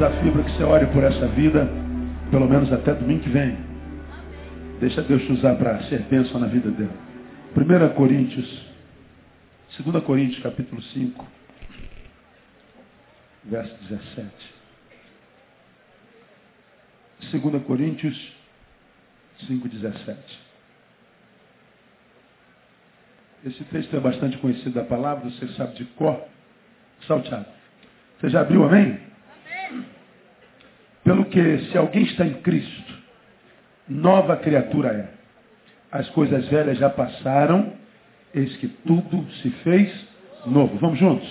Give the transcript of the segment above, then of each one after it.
Desafio para que você ore por essa vida, pelo menos até domingo que vem. Deixa Deus te usar para ser bênção na vida dela. 1 Coríntios, 2 Coríntios capítulo 5, verso 17. 2 Coríntios 5, 17. Esse texto é bastante conhecido da palavra, você sabe de cor. Salteado. Você já abriu, amém? Pelo que, se alguém está em Cristo, nova criatura é. As coisas velhas já passaram, eis que tudo se fez novo. Vamos juntos?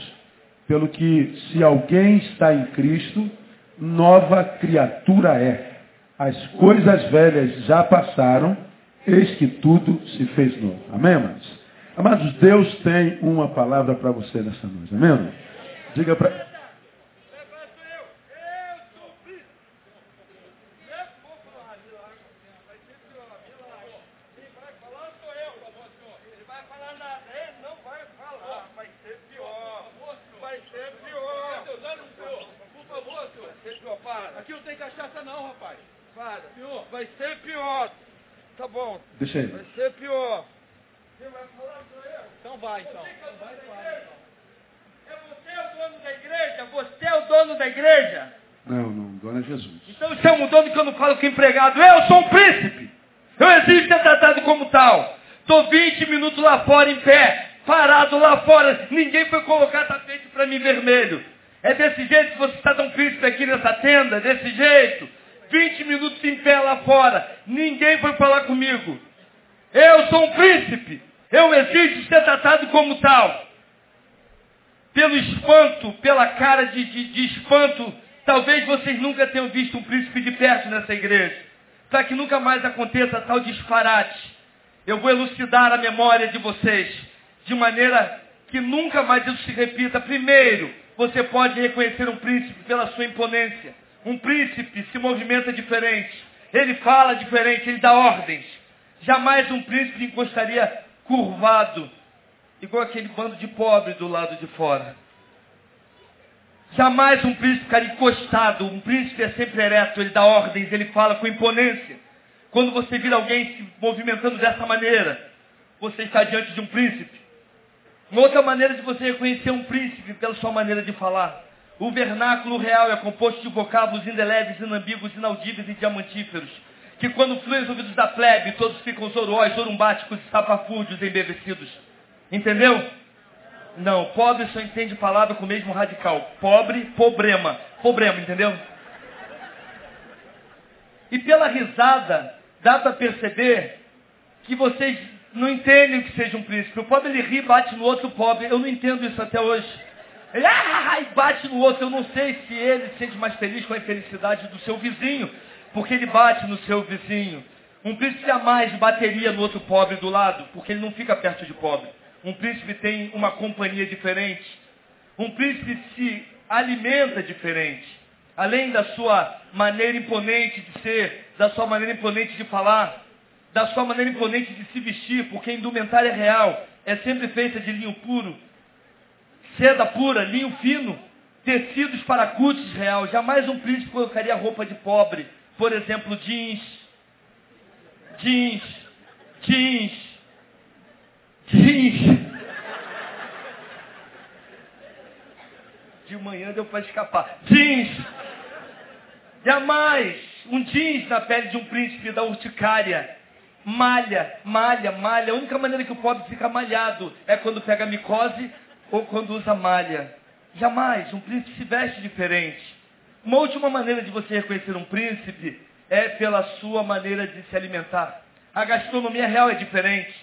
Pelo que, se alguém está em Cristo, nova criatura é. As coisas velhas já passaram, eis que tudo se fez novo. Amém, amados? Amados, Deus tem uma palavra para você nessa noite. Amém? Diga para. Deixa aí. Vai ser pior. Quem vai falar sou eu. Então vai, então. É você o dono da igreja? Você é o dono da igreja? Não, não, dono é Jesus. Então você é um dono que eu não falo com empregado. Eu sou um príncipe. Eu exijo ser tratado como tal. Estou 20 minutos lá fora em pé, parado Ninguém foi colocar tapete para mim vermelho. É desse jeito que você está tão príncipe aqui nessa tenda? Desse jeito? 20 minutos em pé lá fora. Ninguém foi falar comigo. Eu sou um príncipe. Eu exijo ser tratado como tal. Pelo espanto, pela cara de, de, de espanto, talvez vocês nunca tenham visto um príncipe de perto nessa igreja. Para que nunca mais aconteça tal disparate. Eu vou elucidar a memória de vocês de maneira que nunca mais isso se repita. Primeiro, você pode reconhecer um príncipe pela sua imponência. Um príncipe se movimenta diferente. Ele fala diferente, ele dá ordens. Jamais um príncipe encostaria curvado, igual aquele bando de pobre do lado de fora. Jamais um príncipe ficaria encostado. Um príncipe é sempre ereto, ele dá ordens, ele fala com imponência. Quando você vira alguém se movimentando dessa maneira, você está diante de um príncipe. Uma outra maneira de você reconhecer um príncipe pela sua maneira de falar. O vernáculo real é composto de vocábulos indeléveis, inambíguos, inaudíveis e diamantíferos que quando fluem os ouvidos da plebe, todos ficam zoróis, zorumbáticos sapafúdios embevecidos. Entendeu? Não, pobre só entende palavra com o mesmo radical. Pobre, problema. Problema, entendeu? E pela risada, dá para perceber que vocês não entendem o que seja um príncipe. O pobre ele ri bate no outro pobre. Eu não entendo isso até hoje. Ele ah, e bate no outro. Eu não sei se ele se sente mais feliz com a infelicidade do seu vizinho porque ele bate no seu vizinho. Um príncipe jamais bateria no outro pobre do lado, porque ele não fica perto de pobre. Um príncipe tem uma companhia diferente. Um príncipe se alimenta diferente. Além da sua maneira imponente de ser, da sua maneira imponente de falar, da sua maneira imponente de se vestir, porque a indumentária real é sempre feita de linho puro, seda pura, linho fino, tecidos para cutis real. Jamais um príncipe colocaria roupa de pobre por exemplo, jeans, jeans, jeans, jeans. De manhã deu para escapar. Jeans. Jamais um jeans na pele de um príncipe da urticária. Malha, malha, malha. A única maneira que o pobre fica malhado é quando pega micose ou quando usa malha. Jamais. Um príncipe se veste diferente. Uma última maneira de você reconhecer um príncipe é pela sua maneira de se alimentar. A gastronomia real é diferente.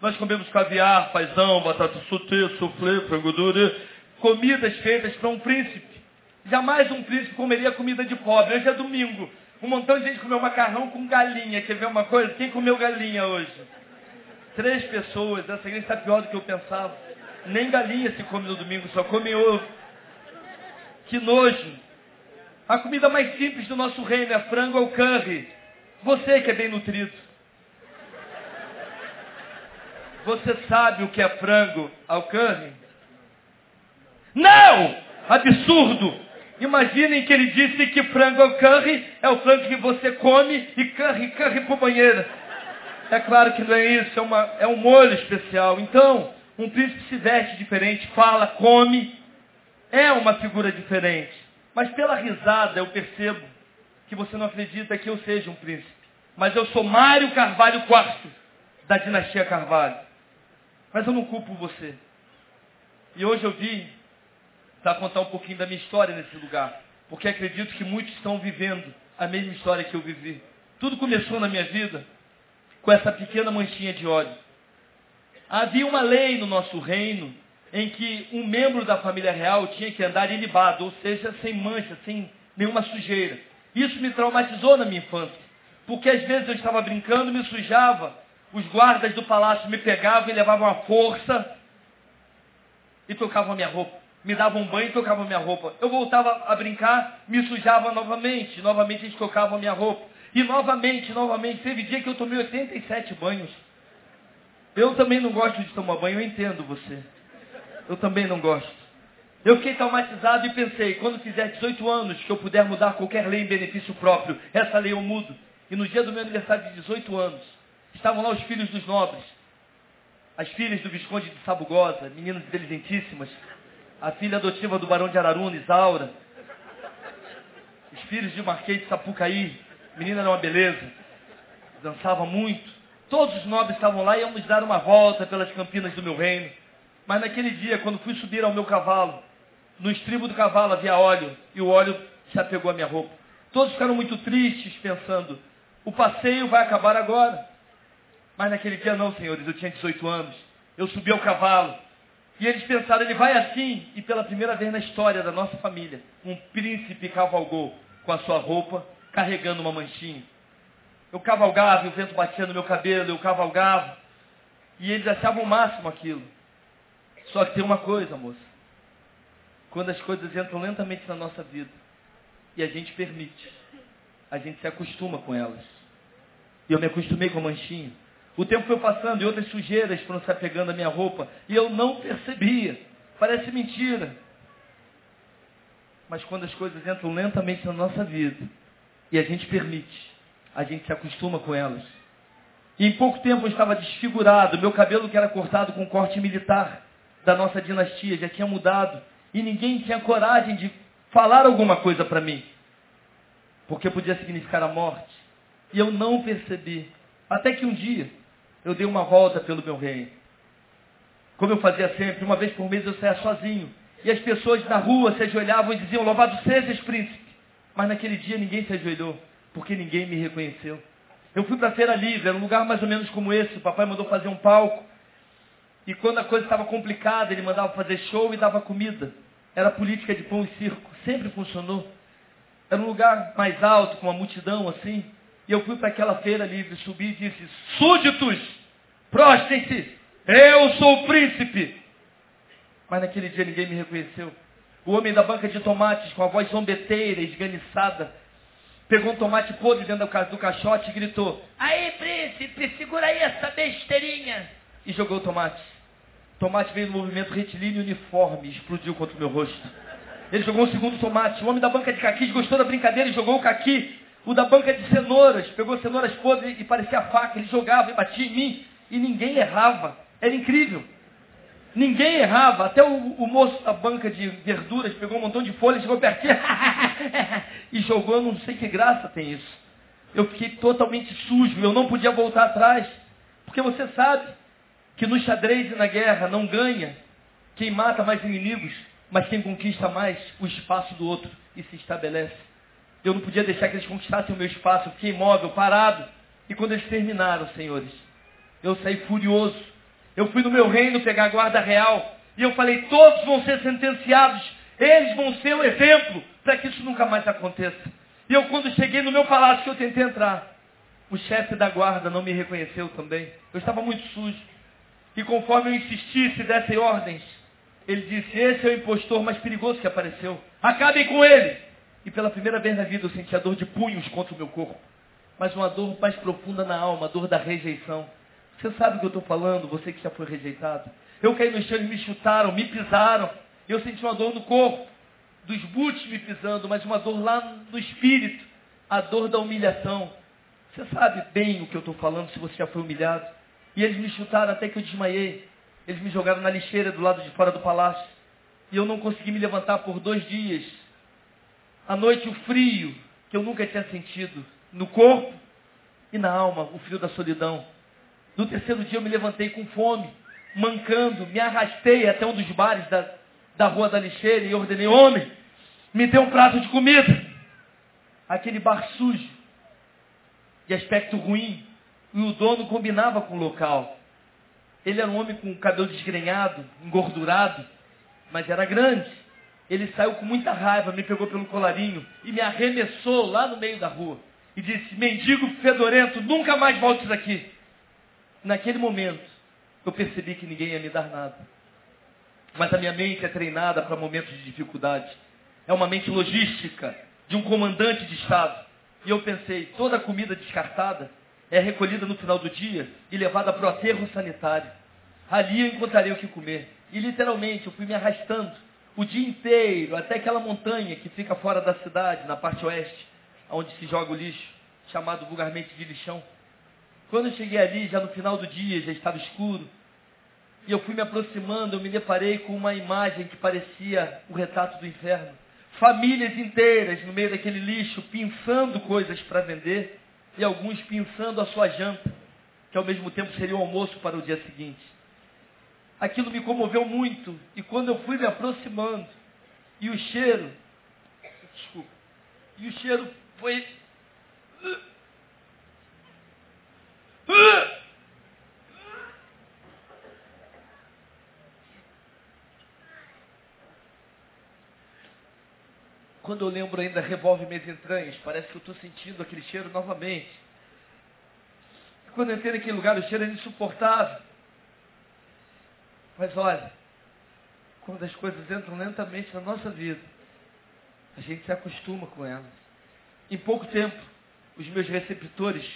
Nós comemos caviar, paisão, batata sutê, soufflé, frango duro, comidas feitas para um príncipe. Jamais um príncipe comeria comida de pobre. Hoje é domingo. Um montão de gente comeu macarrão com galinha. Quer ver uma coisa? Quem comeu galinha hoje? Três pessoas. Essa igreja está pior do que eu pensava. Nem galinha se come no domingo, só come ovo. Que nojo. A comida mais simples do nosso reino é frango ou curry. Você que é bem nutrido. Você sabe o que é frango ao curry? Não! Absurdo! Imaginem que ele disse que frango curry é o frango que você come e curry, curry pro banheiro. É claro que não é isso, é, uma, é um molho especial. Então, um príncipe se veste diferente, fala, come, é uma figura diferente. Mas pela risada eu percebo que você não acredita que eu seja um príncipe. Mas eu sou Mário Carvalho IV, da dinastia Carvalho. Mas eu não culpo você. E hoje eu vim para contar um pouquinho da minha história nesse lugar. Porque acredito que muitos estão vivendo a mesma história que eu vivi. Tudo começou na minha vida com essa pequena manchinha de óleo. Havia uma lei no nosso reino em que um membro da família real tinha que andar ilibado, ou seja, sem mancha, sem nenhuma sujeira. Isso me traumatizou na minha infância, porque às vezes eu estava brincando, me sujava, os guardas do palácio me pegavam e levavam a força e tocavam a minha roupa. Me davam um banho e tocavam minha roupa. Eu voltava a brincar, me sujava novamente, novamente eles tocavam minha roupa. E novamente, novamente, teve dia que eu tomei 87 banhos. Eu também não gosto de tomar banho, eu entendo você. Eu também não gosto. Eu fiquei traumatizado e pensei, quando fizer 18 anos, que eu puder mudar qualquer lei em benefício próprio, essa lei eu mudo. E no dia do meu aniversário de 18 anos, estavam lá os filhos dos nobres, as filhas do Visconde de Sabugosa, meninas inteligentíssimas, a filha adotiva do Barão de Araruna, Isaura, os filhos de Marquês de Sapucaí, menina era uma beleza, dançava muito. Todos os nobres estavam lá e íamos dar uma volta pelas campinas do meu reino. Mas naquele dia, quando fui subir ao meu cavalo, no estribo do cavalo havia óleo, e o óleo se apegou à minha roupa. Todos ficaram muito tristes, pensando, o passeio vai acabar agora. Mas naquele dia não, senhores, eu tinha 18 anos. Eu subi ao cavalo. E eles pensaram, ele vai assim. E pela primeira vez na história da nossa família, um príncipe cavalgou com a sua roupa, carregando uma manchinha. Eu cavalgava e o vento batia no meu cabelo, eu cavalgava. E eles achavam o máximo aquilo. Só que tem uma coisa, moça. Quando as coisas entram lentamente na nossa vida e a gente permite, a gente se acostuma com elas. E eu me acostumei com a manchinha. O tempo foi passando e outras sujeiras foram se apegando à minha roupa e eu não percebia. Parece mentira. Mas quando as coisas entram lentamente na nossa vida e a gente permite, a gente se acostuma com elas. E em pouco tempo eu estava desfigurado, meu cabelo que era cortado com corte militar da nossa dinastia já tinha mudado e ninguém tinha coragem de falar alguma coisa para mim, porque podia significar a morte. E eu não percebi. Até que um dia eu dei uma volta pelo meu reino. Como eu fazia sempre, uma vez por mês eu saía sozinho. E as pessoas na rua se ajoelhavam e diziam, louvado sejas, príncipe. Mas naquele dia ninguém se ajoelhou, porque ninguém me reconheceu. Eu fui para a Feira Livre, era um lugar mais ou menos como esse. O papai mandou fazer um palco. E quando a coisa estava complicada, ele mandava fazer show e dava comida. Era política de pão e circo. Sempre funcionou. Era um lugar mais alto, com uma multidão assim. E eu fui para aquela feira livre, subi e disse, súditos, prostem-se, eu sou o príncipe. Mas naquele dia ninguém me reconheceu. O homem da banca de tomates, com a voz zombeteira, esganiçada, pegou um tomate podre dentro do caixote e gritou, aí príncipe, segura aí essa besteirinha. E jogou o tomate. O tomate veio no movimento retilíneo uniforme explodiu contra o meu rosto. Ele jogou o segundo tomate. O homem da banca de caquis gostou da brincadeira e jogou o caqui. O da banca de cenouras pegou cenouras podres e parecia faca. Ele jogava e batia em mim. E ninguém errava. Era incrível. Ninguém errava. Até o, o moço da banca de verduras pegou um montão de folhas, chegou pertinho e jogou. Não sei que graça tem isso. Eu fiquei totalmente sujo. Eu não podia voltar atrás. Porque você sabe que no xadrez e na guerra não ganha quem mata mais inimigos, mas quem conquista mais o espaço do outro e se estabelece. Eu não podia deixar que eles conquistassem o meu espaço. Eu fiquei imóvel, parado. E quando eles terminaram, senhores, eu saí furioso. Eu fui no meu reino pegar a guarda real. E eu falei, todos vão ser sentenciados. Eles vão ser o exemplo para que isso nunca mais aconteça. E eu, quando cheguei no meu palácio, que eu tentei entrar, o chefe da guarda não me reconheceu também. Eu estava muito sujo. E conforme eu insistisse e desse ordens, ele disse, esse é o impostor mais perigoso que apareceu. Acabem com ele! E pela primeira vez na vida eu senti a dor de punhos contra o meu corpo. Mas uma dor mais profunda na alma, a dor da rejeição. Você sabe o que eu estou falando, você que já foi rejeitado. Eu caí no chão e me chutaram, me pisaram. Eu senti uma dor no corpo. dos boots me pisando, mas uma dor lá no espírito, a dor da humilhação. Você sabe bem o que eu estou falando se você já foi humilhado. E eles me chutaram até que eu desmaiei. Eles me jogaram na lixeira do lado de fora do palácio. E eu não consegui me levantar por dois dias. À noite, o frio que eu nunca tinha sentido no corpo e na alma, o frio da solidão. No terceiro dia, eu me levantei com fome, mancando, me arrastei até um dos bares da, da rua da lixeira e ordenei: Homem, me dê um prato de comida. Aquele bar sujo, de aspecto ruim, e o dono combinava com o local. Ele era um homem com cabelo desgrenhado, engordurado, mas era grande. Ele saiu com muita raiva, me pegou pelo colarinho e me arremessou lá no meio da rua. E disse, mendigo fedorento, nunca mais voltes aqui. Naquele momento, eu percebi que ninguém ia me dar nada. Mas a minha mente é treinada para momentos de dificuldade. É uma mente logística de um comandante de Estado. E eu pensei, toda a comida descartada é recolhida no final do dia e levada para o aterro sanitário. Ali eu encontrarei o que comer. E literalmente eu fui me arrastando o dia inteiro até aquela montanha que fica fora da cidade, na parte oeste, onde se joga o lixo, chamado vulgarmente de lixão. Quando eu cheguei ali, já no final do dia, já estava escuro, e eu fui me aproximando, eu me deparei com uma imagem que parecia o retrato do inferno. Famílias inteiras no meio daquele lixo, pinçando coisas para vender e alguns pensando a sua janta, que ao mesmo tempo seria o almoço para o dia seguinte. Aquilo me comoveu muito, e quando eu fui me aproximando, e o cheiro, desculpa, e o cheiro foi. Quando eu lembro ainda revolve minhas entranhas, parece que eu estou sentindo aquele cheiro novamente. Quando eu entrei naquele lugar, o cheiro era insuportável. Mas olha, quando as coisas entram lentamente na nossa vida, a gente se acostuma com elas. Em pouco tempo, os meus receptores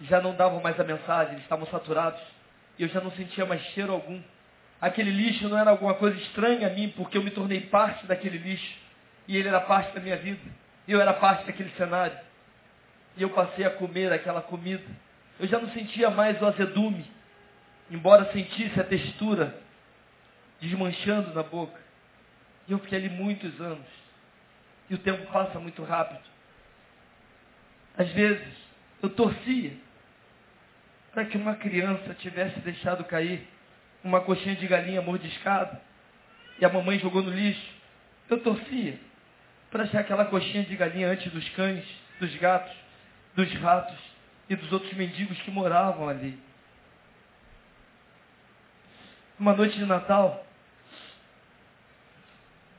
já não davam mais a mensagem, eles estavam saturados. E eu já não sentia mais cheiro algum. Aquele lixo não era alguma coisa estranha a mim, porque eu me tornei parte daquele lixo. E ele era parte da minha vida. Eu era parte daquele cenário. E eu passei a comer aquela comida. Eu já não sentia mais o azedume, embora sentisse a textura desmanchando na boca. E eu fiquei ali muitos anos. E o tempo passa muito rápido. Às vezes, eu torcia para que uma criança tivesse deixado cair uma coxinha de galinha mordiscada e a mamãe jogou no lixo. Eu torcia para achar aquela coxinha de galinha antes dos cães, dos gatos, dos ratos e dos outros mendigos que moravam ali. Uma noite de Natal,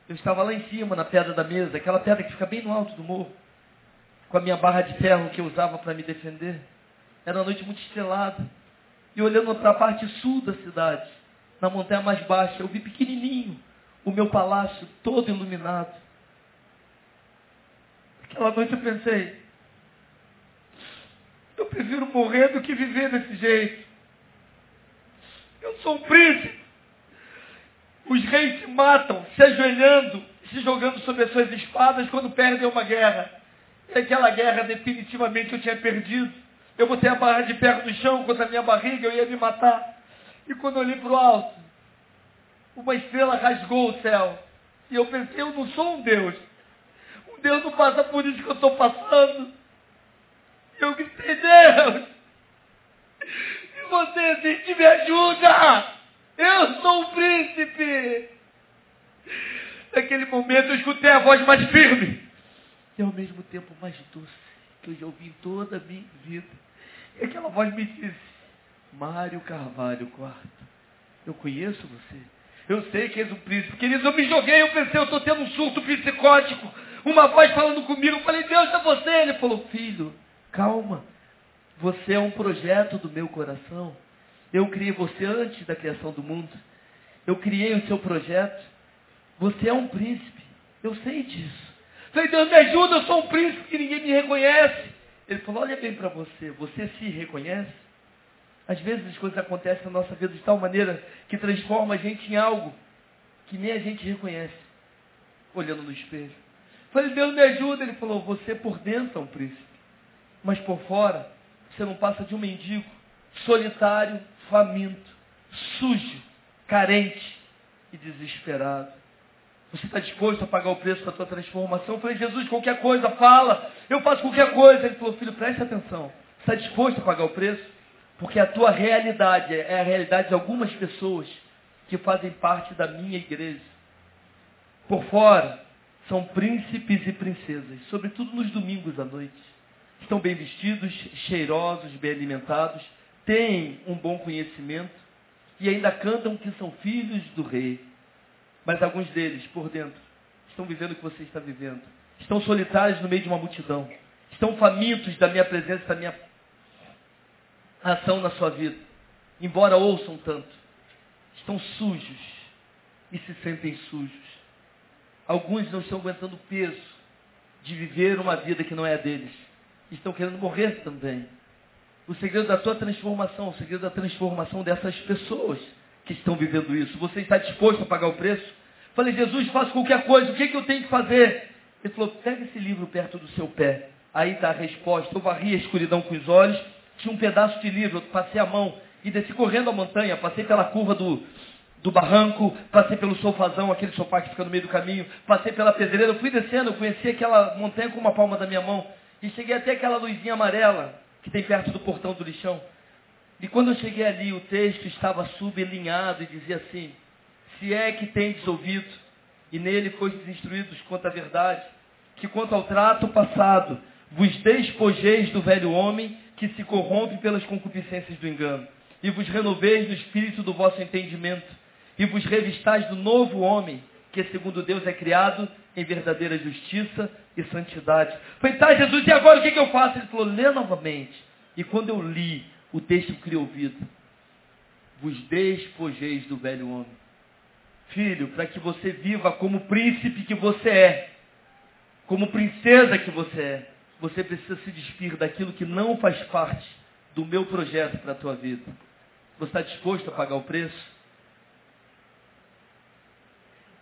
eu estava lá em cima, na pedra da mesa, aquela pedra que fica bem no alto do morro, com a minha barra de ferro que eu usava para me defender. Era uma noite muito estrelada. E olhando para a parte sul da cidade, na montanha mais baixa, eu vi pequenininho o meu palácio todo iluminado. Aquela noite eu pensei, eu prefiro morrer do que viver desse jeito. Sou um príncipe. Os reis se matam, se ajoelhando, se jogando sobre as suas espadas quando perdem uma guerra. E aquela guerra definitivamente eu tinha perdido. Eu botei a barra de ferro no chão contra a minha barriga, eu ia me matar. E quando eu olhei para o alto, uma estrela rasgou o céu. E eu pensei, eu não sou um Deus. Deus não passa por isso que eu estou passando. Eu gritei, Deus, você existe, me ajuda. Eu sou um príncipe. Naquele momento eu escutei a voz mais firme e ao mesmo tempo mais doce que eu já ouvi em toda a minha vida. E aquela voz me disse, Mário Carvalho Quarto, eu conheço você. Eu sei que és um príncipe. Queridos, eu me joguei, eu pensei, eu estou tendo um surto psicótico uma voz falando comigo. Eu falei, Deus é você. Ele falou, filho, calma. Você é um projeto do meu coração. Eu criei você antes da criação do mundo. Eu criei o seu projeto. Você é um príncipe. Eu sei disso. falei, Deus me ajuda, eu sou um príncipe que ninguém me reconhece. Ele falou, olha bem para você, você se reconhece? Às vezes as coisas acontecem na nossa vida de tal maneira que transforma a gente em algo que nem a gente reconhece. olhando no espelho. Falei, Deus me ajuda. Ele falou, você por dentro é um príncipe. Mas por fora, você não passa de um mendigo, solitário, faminto, sujo, carente e desesperado. Você está disposto a pagar o preço da tua transformação? Eu falei, Jesus, qualquer coisa, fala. Eu faço qualquer coisa. Ele falou, filho, preste atenção. Você está disposto a pagar o preço? Porque a tua realidade é a realidade de algumas pessoas que fazem parte da minha igreja. Por fora, são príncipes e princesas, sobretudo nos domingos à noite. Estão bem vestidos, cheirosos, bem alimentados, têm um bom conhecimento e ainda cantam que são filhos do rei. Mas alguns deles, por dentro, estão vivendo o que você está vivendo. Estão solitários no meio de uma multidão. Estão famintos da minha presença, da minha ação na sua vida. Embora ouçam tanto. Estão sujos e se sentem sujos. Alguns não estão aguentando o peso de viver uma vida que não é a deles. Estão querendo morrer também. O segredo da tua transformação, o segredo da transformação dessas pessoas que estão vivendo isso. Você está disposto a pagar o preço? Falei, Jesus, faça qualquer coisa, o que, é que eu tenho que fazer? Ele falou, pega esse livro perto do seu pé. Aí está a resposta. Eu varri a escuridão com os olhos, tinha um pedaço de livro, eu passei a mão e desci correndo a montanha, passei pela curva do, do barranco, passei pelo sofazão, aquele sofá que fica no meio do caminho, passei pela pedreira, fui descendo, conheci aquela montanha com uma palma da minha mão e cheguei até aquela luzinha amarela que tem perto do portão do lixão. E quando eu cheguei ali, o texto estava sublinhado e dizia assim: Se é que tendes ouvido, e nele fostes instruídos quanto à verdade, que quanto ao trato passado, vos despojeis do velho homem que se corrompe pelas concupiscências do engano, e vos renoveis no espírito do vosso entendimento, e vos revistais do novo homem, que segundo Deus é criado em verdadeira justiça e santidade. Falei, tá, Jesus, e agora o que, que eu faço? Ele falou, lê novamente. E quando eu li, o texto criou ouvido. Vos despojeis do velho homem. Filho, para que você viva como príncipe que você é, como princesa que você é, você precisa se despir daquilo que não faz parte do meu projeto para a tua vida. Você está disposto a pagar o preço?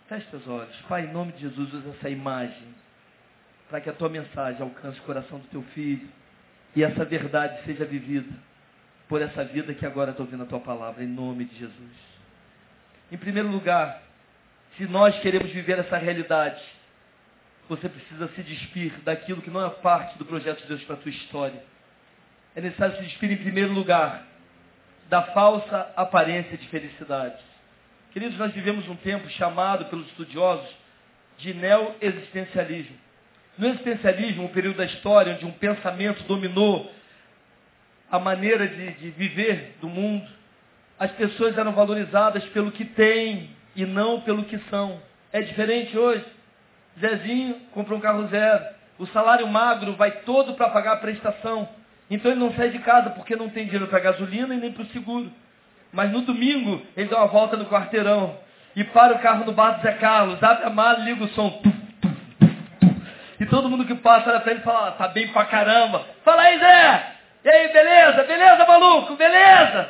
Feche seus olhos. Pai, em nome de Jesus, usa essa imagem para que a tua mensagem alcance o coração do teu filho e essa verdade seja vivida por essa vida que agora estou ouvindo a tua palavra, em nome de Jesus. Em primeiro lugar, se nós queremos viver essa realidade, você precisa se despir daquilo que não é parte do projeto de Deus para a tua história. É necessário se despir, em primeiro lugar, da falsa aparência de felicidade. Queridos, nós vivemos um tempo chamado pelos estudiosos de neo-existencialismo. No existencialismo, um período da história onde um pensamento dominou a maneira de, de viver do mundo, as pessoas eram valorizadas pelo que têm e não pelo que são. É diferente hoje. Zezinho comprou um carro zero. O salário magro vai todo para pagar a prestação. Então ele não sai de casa porque não tem dinheiro para gasolina e nem para o seguro. Mas no domingo ele dá uma volta no quarteirão e para o carro no bar do Zé Carlos, abre a mala e liga o som. E todo mundo que passa olha para ele e fala, ah, tá bem pra caramba. Fala aí, Zé! E aí, beleza? Beleza, maluco? Beleza?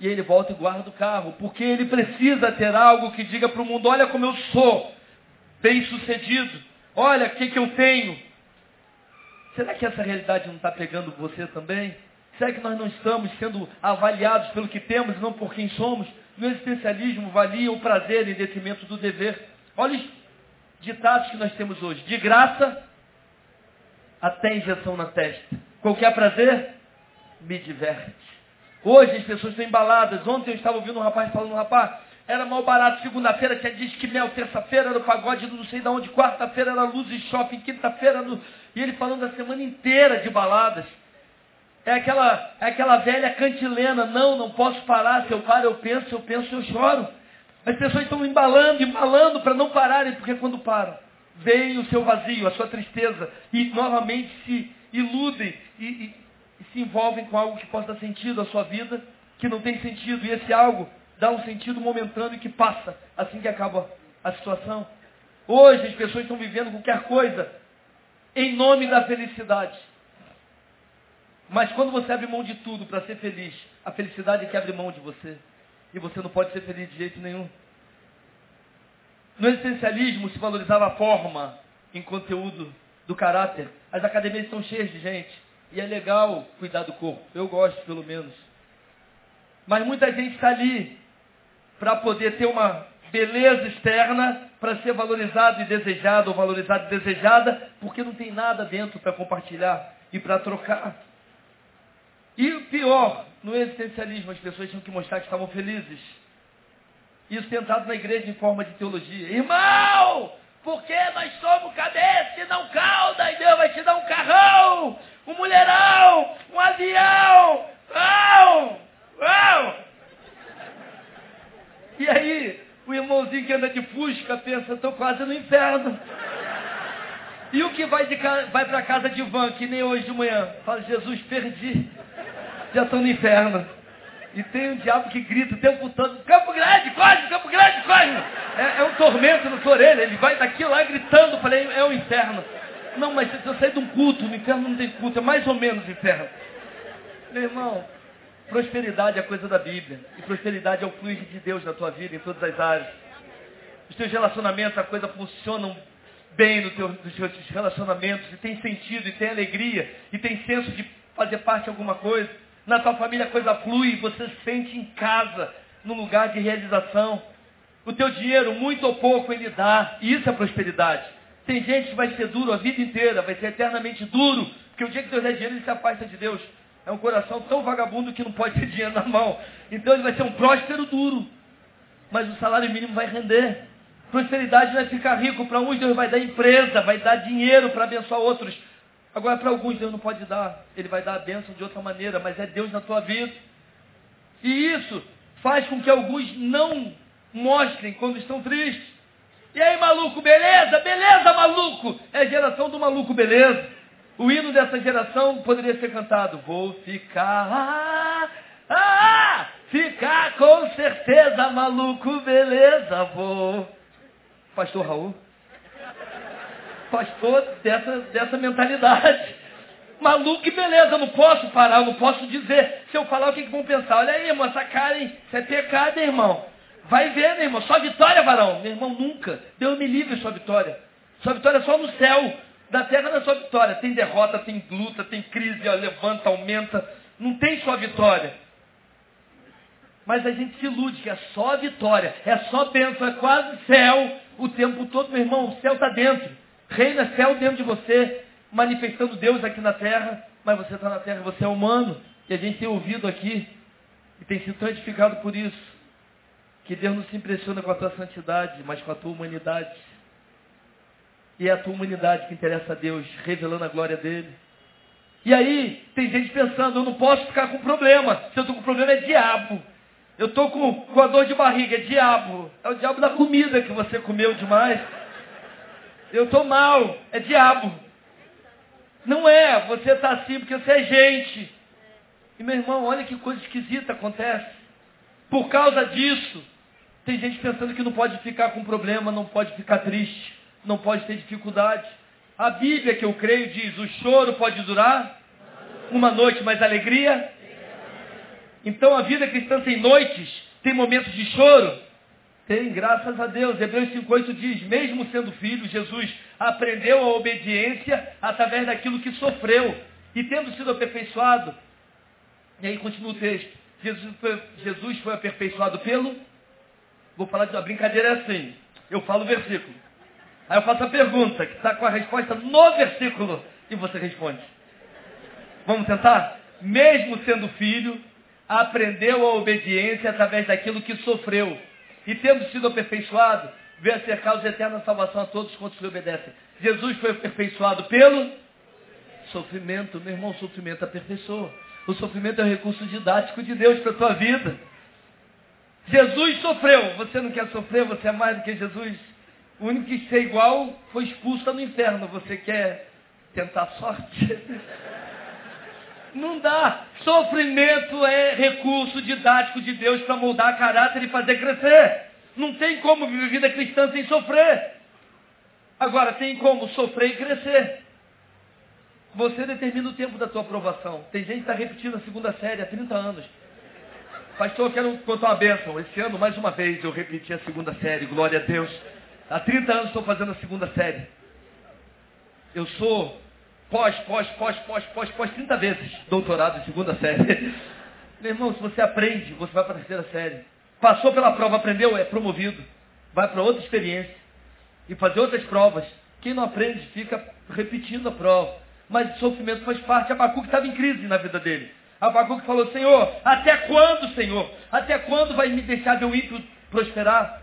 E ele volta e guarda o carro, porque ele precisa ter algo que diga para o mundo, olha como eu sou, bem sucedido, olha o que, que eu tenho. Será que essa realidade não está pegando você também? Será que nós não estamos sendo avaliados pelo que temos e não por quem somos? No existencialismo valia o prazer em detrimento do dever. Olha os ditados que nós temos hoje. De graça até injeção na testa. Qualquer prazer me diverte. Hoje as pessoas estão embaladas. Ontem eu estava ouvindo um rapaz falando, rapaz, era mal barato. Segunda-feira tinha disque mel, terça-feira era o pagode não sei de onde, quarta-feira era luz e shopping, quinta-feira no... E ele falando a semana inteira de baladas. É aquela, é aquela velha cantilena, não, não posso parar, se eu paro eu penso, se eu penso eu choro. As pessoas estão embalando, embalando para não pararem, porque quando param, vem o seu vazio, a sua tristeza, e novamente se iludem e, e, e se envolvem com algo que possa dar sentido à sua vida, que não tem sentido, e esse algo dá um sentido momentâneo que passa assim que acaba a situação. Hoje as pessoas estão vivendo qualquer coisa em nome da felicidade. Mas quando você abre mão de tudo para ser feliz, a felicidade é que abre mão de você. E você não pode ser feliz de jeito nenhum. No existencialismo se valorizava a forma em conteúdo do caráter. As academias estão cheias de gente. E é legal cuidar do corpo. Eu gosto, pelo menos. Mas muita gente está ali para poder ter uma beleza externa, para ser valorizado e desejado, ou valorizado e desejada, porque não tem nada dentro para compartilhar e para trocar. E o pior, no existencialismo, as pessoas tinham que mostrar que estavam felizes. Isso tentado na igreja em forma de teologia. Irmão, porque nós somos cabeça e não cauda, e Deus vai te dar um carrão, um mulherão, um avião. Uau! Uau! E aí, o irmãozinho que anda de fusca pensa, estou quase no inferno. E o que vai, de, vai para casa de van, que nem hoje de manhã, fala, Jesus, perdi. Já estou no inferno. E tem um diabo que grita o tempo todo, Campo Grande, corre, Campo Grande, corre. É, é um tormento na sua orelha, ele vai daqui lá gritando, falei, é o inferno. Não, mas se eu sair de um culto, no inferno não tem culto, é mais ou menos inferno. Meu irmão, prosperidade é coisa da Bíblia. E prosperidade é o fluir de Deus na tua vida, em todas as áreas. Os teus relacionamentos, a coisa funcionam bem no teu, nos teus relacionamentos, e tem sentido, e tem alegria, e tem senso de fazer parte de alguma coisa. Na tua família a coisa flui, você se sente em casa, num lugar de realização. O teu dinheiro, muito ou pouco, ele dá. E isso é prosperidade. Tem gente que vai ser duro a vida inteira, vai ser eternamente duro, porque o dia que Deus der dinheiro, ele se afasta de Deus. É um coração tão vagabundo que não pode ter dinheiro na mão. Então ele vai ser um próspero duro. Mas o salário mínimo vai render. Prosperidade não é ficar rico. Para uns Deus vai dar empresa, vai dar dinheiro para abençoar outros. Agora, para alguns Deus não pode dar. Ele vai dar a bênção de outra maneira, mas é Deus na tua vida. E isso faz com que alguns não mostrem quando estão tristes. E aí, maluco, beleza? Beleza, maluco! É a geração do maluco, beleza? O hino dessa geração poderia ser cantado. Vou ficar, ah, ah, ficar com certeza, maluco, beleza, vou. Pastor Raul? Pastor dessa, dessa mentalidade. Maluco e beleza, não posso parar, não posso dizer. Se eu falar, o que, que vão pensar? Olha aí, irmão, essa cara, hein? Isso é pecado, irmão. Vai ver, meu irmão. Só vitória, varão. Meu irmão, nunca. Deus me livre sua vitória. Sua vitória é só no céu. Da terra não é só vitória. Tem derrota, tem luta, tem crise, ó, levanta, aumenta. Não tem só vitória. Mas a gente se ilude que é só vitória, é só bênção, é quase céu o tempo todo, meu irmão. O céu está dentro. Reina céu dentro de você, manifestando Deus aqui na terra, mas você está na terra, você é humano. E a gente tem ouvido aqui, e tem sido tão edificado por isso, que Deus não se impressiona com a tua santidade, mas com a tua humanidade. E é a tua humanidade que interessa a Deus, revelando a glória dele. E aí, tem gente pensando, eu não posso ficar com problema. Se eu estou com problema, é diabo. Eu estou com, com a dor de barriga, é diabo. É o diabo da comida que você comeu demais. Eu estou mal, é diabo. Não é, você está assim porque você é gente. E meu irmão, olha que coisa esquisita acontece. Por causa disso, tem gente pensando que não pode ficar com problema, não pode ficar triste, não pode ter dificuldade. A Bíblia que eu creio diz, o choro pode durar uma noite, mas alegria. Então a vida cristã tem noites, tem momentos de choro, tem, graças a Deus. Hebreus 5,8 diz, mesmo sendo filho, Jesus aprendeu a obediência através daquilo que sofreu. E tendo sido aperfeiçoado, e aí continua o texto, Jesus foi, Jesus foi aperfeiçoado pelo, vou falar de uma brincadeira assim, eu falo o versículo. Aí eu faço a pergunta, que está com a resposta no versículo, e você responde. Vamos tentar? Mesmo sendo filho, aprendeu a obediência através daquilo que sofreu e tendo sido aperfeiçoado, veio a ser causa eterna salvação a todos quantos lhe obedecem. Jesus foi aperfeiçoado pelo sofrimento. Meu irmão, o sofrimento aperfeiçoa. O sofrimento é um recurso didático de Deus para a tua vida. Jesus sofreu. Você não quer sofrer, você é mais do que Jesus. O único que ser igual foi expulso no inferno. Você quer tentar sorte? Não dá. Sofrimento é recurso didático de Deus para moldar caráter e fazer crescer. Não tem como viver vida cristã sem sofrer. Agora, tem como sofrer e crescer. Você determina o tempo da tua aprovação. Tem gente que está repetindo a segunda série há 30 anos. Pastor, eu quero contar uma bênção. Esse ano, mais uma vez, eu repeti a segunda série. Glória a Deus. Há 30 anos estou fazendo a segunda série. Eu sou pós, pós, pós, pós, pós, pós, 30 vezes doutorado em segunda série. Meu irmão, se você aprende, você vai para a terceira série. Passou pela prova, aprendeu, é promovido. Vai para outra experiência. E fazer outras provas. Quem não aprende fica repetindo a prova. Mas o sofrimento faz parte. Abacuque estava em crise na vida dele. Abacuque falou, Senhor, até quando, Senhor? Até quando vai me deixar o ímpio prosperar?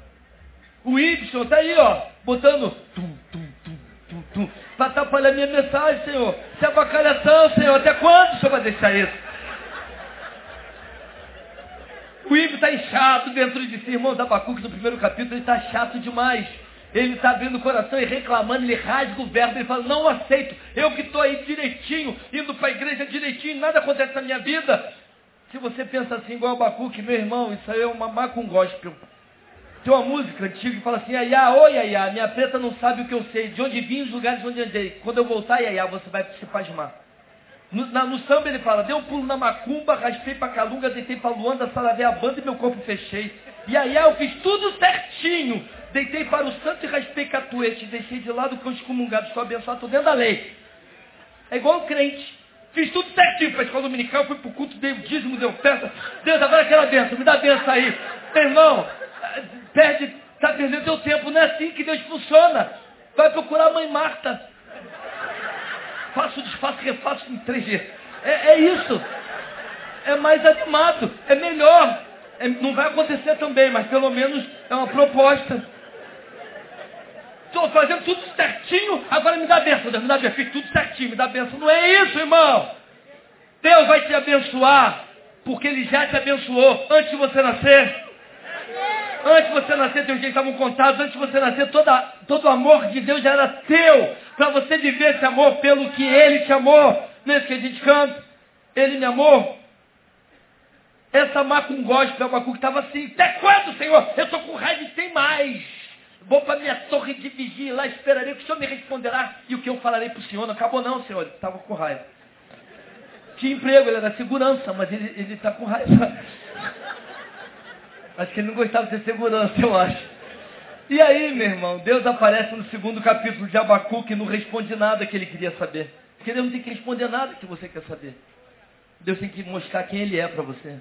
O ímpio, está aí, ó, botando tum, tum, tum, para atrapalhar minha mensagem, Senhor. Se é bacalhação, Senhor, até quando o Senhor vai deixar isso? O ímpio está inchado dentro de si, irmãos, Abacuque no primeiro capítulo, ele está chato demais. Ele está abrindo o coração e reclamando, ele rasga o verbo, ele fala, não aceito, eu que estou aí direitinho, indo para a igreja direitinho, nada acontece na minha vida. Se você pensa assim igual Abacuque, meu irmão, isso aí é uma macum gospel. Tem uma música antiga que fala assim, Iaiá, oi Iaiá, minha preta não sabe o que eu sei, de onde vim, os lugares onde andei. Quando eu voltar, Iaiá, você vai se pasmar. No, na, no samba ele fala, dei um pulo na macumba, raspei pra calunga, deitei pra luanda, salavei a banda e meu corpo fechei. E aí eu fiz tudo certinho. Deitei para o santo e raspei catuete. Deixei de lado com os comungados. Estou abençoado, estou dentro da lei. É igual o crente. Fiz tudo certinho para a escola dominical, fui para o culto, dei o dízimo, deu festa. Deus, agora aquela benção, me dá benção aí. Meu irmão, perde, está perdendo teu tempo. Não é assim que Deus funciona. Vai procurar a mãe Marta. Faço, desfaço, refaço em três dias. É, é isso. É mais animado, é melhor. É, não vai acontecer também, mas pelo menos é uma proposta. Estou fazendo tudo certinho, agora me dá benção, Deus, me dá benção. Fiz tudo certinho, me dá benção. Não é isso, irmão. Deus vai te abençoar, porque Ele já te abençoou antes de você nascer. Antes de você nascer, teus dias estavam contados. Antes de você nascer, toda, todo o amor de Deus já era teu. Para você viver esse amor pelo que Ele te amou. Não é isso que a gente canta? Ele me amou essa macum gospel, Abacuque estava assim, até quando, Senhor? Eu estou com raiva e tem mais. Vou para minha torre de vigia lá, esperarei que o Senhor me responderá. E o que eu falarei para o Senhor? Não acabou não, Senhor. Ele estava com raiva. Tinha emprego, ele era segurança, mas ele está com raiva. Acho que ele não gostava de ser segurança, eu acho. E aí, meu irmão, Deus aparece no segundo capítulo de Abacuque e não responde nada que ele queria saber. Porque Deus não tem que responder nada que você quer saber. Deus tem que mostrar quem Ele é para você.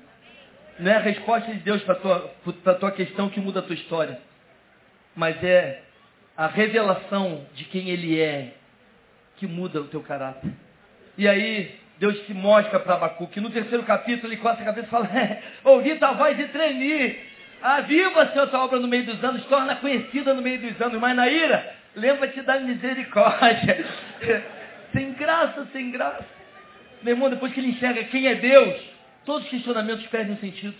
Não é a resposta de Deus para a tua, tua questão que muda a tua história. Mas é a revelação de quem Ele é que muda o teu caráter. E aí, Deus se mostra para Abacuque. No terceiro capítulo, ele coça a cabeça e fala, é, ouvi tua voz e tremi. Aviva, Senhor, tua obra no meio dos anos, torna conhecida no meio dos anos. Mas na ira, lembra-te da misericórdia. sem graça, sem graça. Meu irmão, depois que ele enxerga quem é Deus, Todos os questionamentos perdem sentido.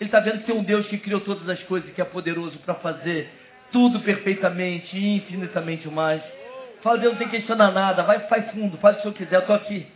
Ele está vendo que tem um Deus que criou todas as coisas, que é poderoso para fazer tudo perfeitamente infinitamente mais. Fala, Deus não tem que questionar nada, vai, faz fundo, faz o que eu quiser, eu estou aqui.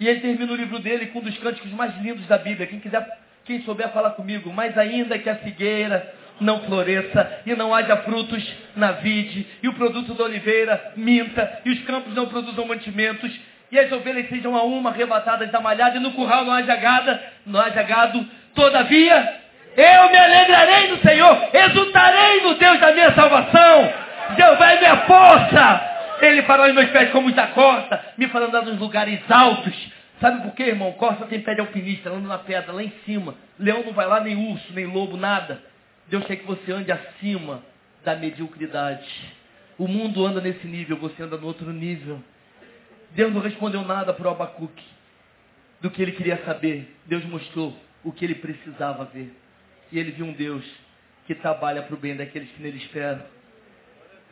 E ele termina o livro dele com um dos cânticos mais lindos da Bíblia. Quem quiser, quem souber falar comigo, mas ainda que a figueira não floresça e não haja frutos na vide, e o produto da oliveira minta, e os campos não produzam mantimentos, e as ovelhas sejam a uma arrebatadas da malhada, e no curral não haja gado, não haja gado. Todavia, eu me alegrarei no Senhor, exultarei no Deus da minha salvação. Deus vai minha força. Ele fará os meus pés como os da corça, me fará andar nos lugares altos. Sabe por quê, irmão? Corça tem pé de alpinista, anda na pedra, lá em cima. Leão não vai lá, nem urso, nem lobo, nada. Deus quer que você ande acima da mediocridade. O mundo anda nesse nível, você anda no outro nível. Deus não respondeu nada para o Abacuque do que ele queria saber. Deus mostrou o que ele precisava ver. E ele viu um Deus que trabalha para o bem daqueles que nele esperam.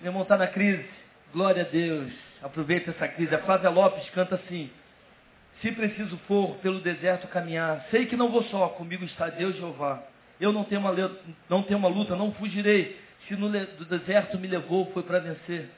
Meu irmão está na crise. Glória a Deus. Aproveita essa crise. A Flávia Lopes canta assim. Se preciso for pelo deserto caminhar, sei que não vou só, comigo está Deus Jeová. Eu não tenho uma, não tenho uma luta, não fugirei. Se no deserto me levou, foi para vencer.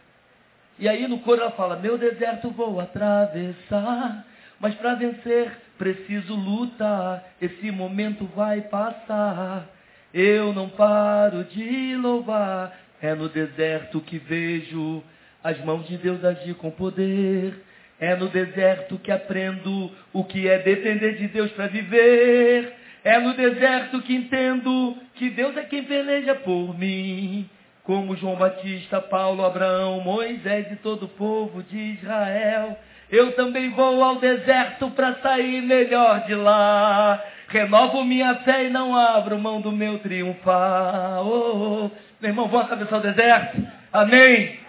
E aí no coro ela fala: Meu deserto vou atravessar, mas para vencer preciso lutar. Esse momento vai passar. Eu não paro de louvar. É no deserto que vejo as mãos de Deus agir com poder. É no deserto que aprendo o que é depender de Deus para viver. É no deserto que entendo que Deus é quem peleja por mim. como João Batista, Paulo, Abraão, Moisés e todo o povo de Israel. Eu também vou ao deserto para sair melhor de lá. Renovo minha fé e não abro mão do meu triunfar. Oh, oh. Meu irmão, vamos atravessar o deserto? Amém?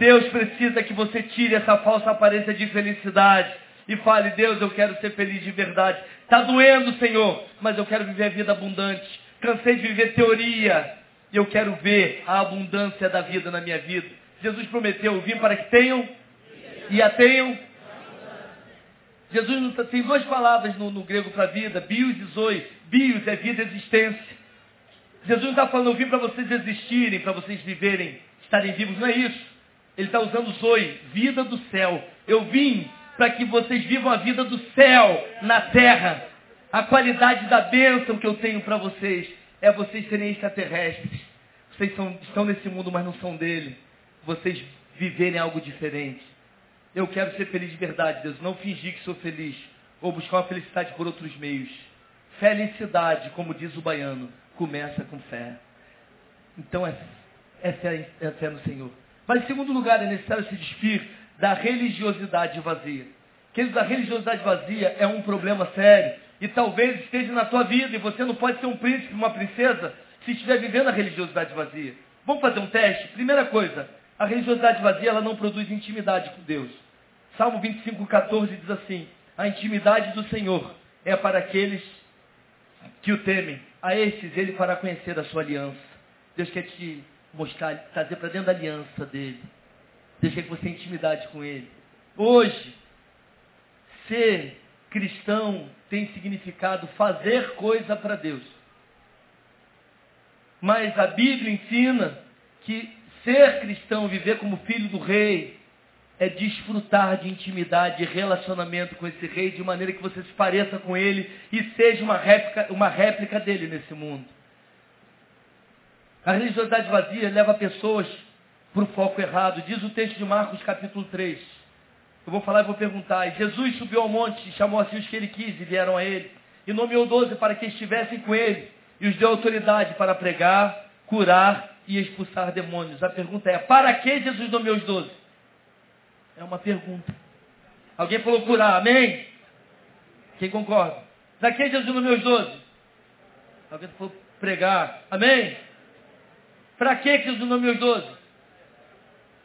Deus precisa que você tire essa falsa aparência de felicidade e fale, Deus, eu quero ser feliz de verdade. Está doendo, Senhor, mas eu quero viver a vida abundante. Cansei de viver teoria. E eu quero ver a abundância da vida na minha vida. Jesus prometeu, vim para que tenham e a tenham. Jesus tá, tem duas palavras no, no grego para vida, bios e zoe. Bios é vida e existência. Jesus não está falando, eu vim para vocês existirem, para vocês viverem, estarem vivos, não é isso. Ele está usando zoe, vida do céu. Eu vim para que vocês vivam a vida do céu na terra. A qualidade da bênção que eu tenho para vocês é vocês serem extraterrestres. Vocês são, estão nesse mundo, mas não são dele. Vocês viverem algo diferente. Eu quero ser feliz de verdade, Deus. Não fingir que sou feliz. Ou buscar uma felicidade por outros meios. Felicidade, como diz o baiano, começa com fé. Então é, é, fé, é fé no Senhor. Mas em segundo lugar, é necessário se despir da religiosidade vazia. Queridos, a religiosidade vazia é um problema sério e talvez esteja na tua vida, e você não pode ser um príncipe, uma princesa, se estiver vivendo a religiosidade vazia. Vamos fazer um teste? Primeira coisa, a religiosidade vazia ela não produz intimidade com Deus. Salmo 25, 14 diz assim, a intimidade do Senhor é para aqueles que o temem. A estes ele fará conhecer a sua aliança. Deus quer te mostrar, trazer para dentro da aliança dele. Quer que você tenha intimidade com ele. Hoje, ser cristão tem significado fazer coisa para Deus. Mas a Bíblia ensina que ser cristão, viver como filho do rei, é desfrutar de intimidade e relacionamento com esse rei de maneira que você se pareça com ele e seja uma réplica, uma réplica dele nesse mundo. A religiosidade vazia leva pessoas para o foco errado. Diz o texto de Marcos capítulo 3. Eu vou falar e vou perguntar. E Jesus subiu ao monte e chamou assim os que ele quis e vieram a ele. E nomeou doze para que estivessem com ele. E os deu autoridade para pregar, curar e expulsar demônios. A pergunta é, para que Jesus nomeou os doze? É uma pergunta. Alguém falou curar, amém? Quem concorda? Para que Jesus nomeou os doze? Alguém falou pregar, amém? Para que nomeou os doze?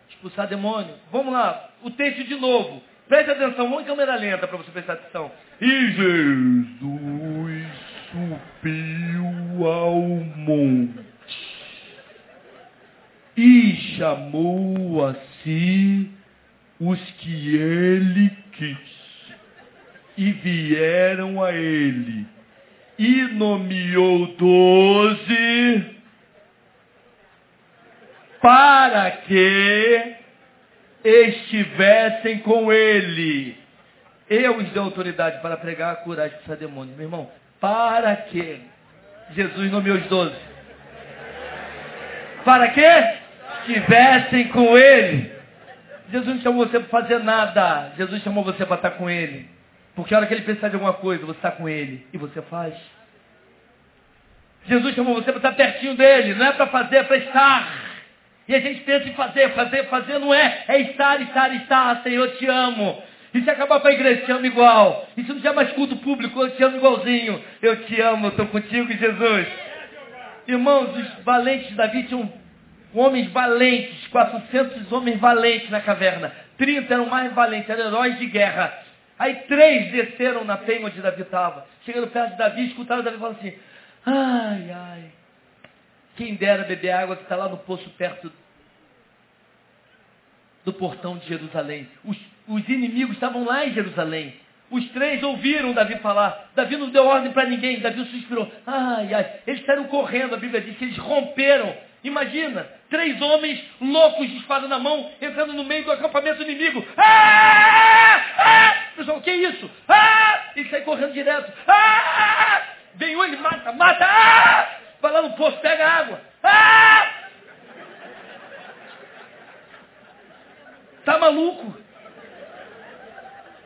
Expulsar demônio. Vamos lá, o texto de novo. Preste atenção, vamos em câmera lenta para você prestar atenção. E Jesus subiu ao monte e chamou a si os que ele quis. E vieram a ele. E nomeou doze para que estivessem com ele. Eu os dei autoridade para pregar, curar e expulsar demônios. Meu irmão, para que Jesus nomeou os doze? Para que estivessem com ele. Jesus não chamou você para fazer nada. Jesus chamou você para estar com ele. Porque a hora que ele precisar de alguma coisa, você está com ele. E você faz. Jesus chamou você para estar pertinho dele. Não é para fazer, é para estar. E a gente pensa em fazer, fazer, fazer, não é. É estar, estar, estar. Senhor, te amo. E se acabar para a igreja, te amo igual. E se não tiver mais culto público, eu te amo igualzinho. Eu te amo, eu estou contigo, Jesus. Irmãos, os valentes Davi tinham homens valentes, 400 homens valentes na caverna. 30 eram mais valentes, eram heróis de guerra. Aí três desceram na penha onde Davi estava. Chegando perto de Davi, escutaram Davi falando assim, ai, ai, quem dera beber água que está lá no poço perto do portão de Jerusalém. Os, os inimigos estavam lá em Jerusalém. Os três ouviram Davi falar. Davi não deu ordem para ninguém. Davi suspirou. Ai, ai. Eles saíram correndo. A Bíblia diz que eles romperam. Imagina, três homens loucos de espada na mão, entrando no meio do acampamento inimigo. Ah! Ah! Pessoal, o que é isso? Ah! E sai correndo direto. Ah! Vem um, ele mata, mata. Ah! Vai lá no poço, pega água. Ah! Tá maluco?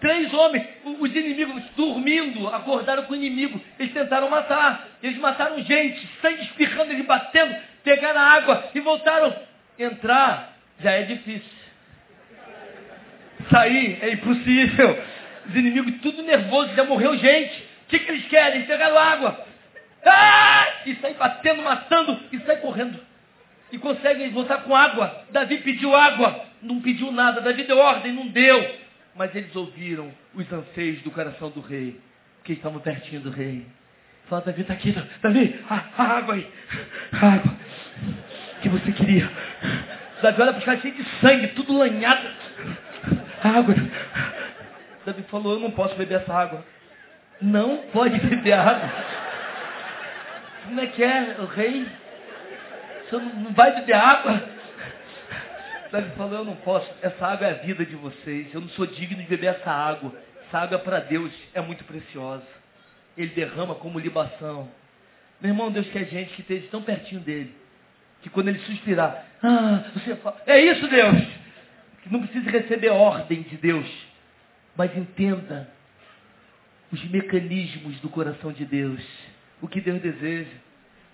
Três homens, os inimigos dormindo, acordaram com o inimigo. Eles tentaram matar. Eles mataram gente, sangue espirrando, eles batendo, pegaram a água e voltaram Entrar já é difícil. Sair é impossível. Os inimigos tudo nervoso, já morreu gente. O que, que eles querem? Pegaram água. Ah! E sai batendo, matando e sai correndo. E conseguem voltar com água. Davi pediu água, não pediu nada. Davi deu ordem, não deu. Mas eles ouviram os anseios do coração do rei, porque estavam pertinho do rei. Fala, Davi, está aqui, Davi, a, a, água aí, a água que você queria. Davi olha para os caras cheio de sangue, tudo lanhado. A água. Davi falou, eu não posso beber essa água. Não pode beber água. Como é que é, o rei? Você não vai beber água? Davi falou, eu não posso. Essa água é a vida de vocês. Eu não sou digno de beber essa água. Essa água para Deus é muito preciosa. Ele derrama como libação. Meu irmão, Deus quer gente que esteja tão pertinho dele. Que quando ele suspirar, ah, você fala, é isso Deus. Que não precisa receber ordem de Deus. Mas entenda os mecanismos do coração de Deus. O que Deus deseja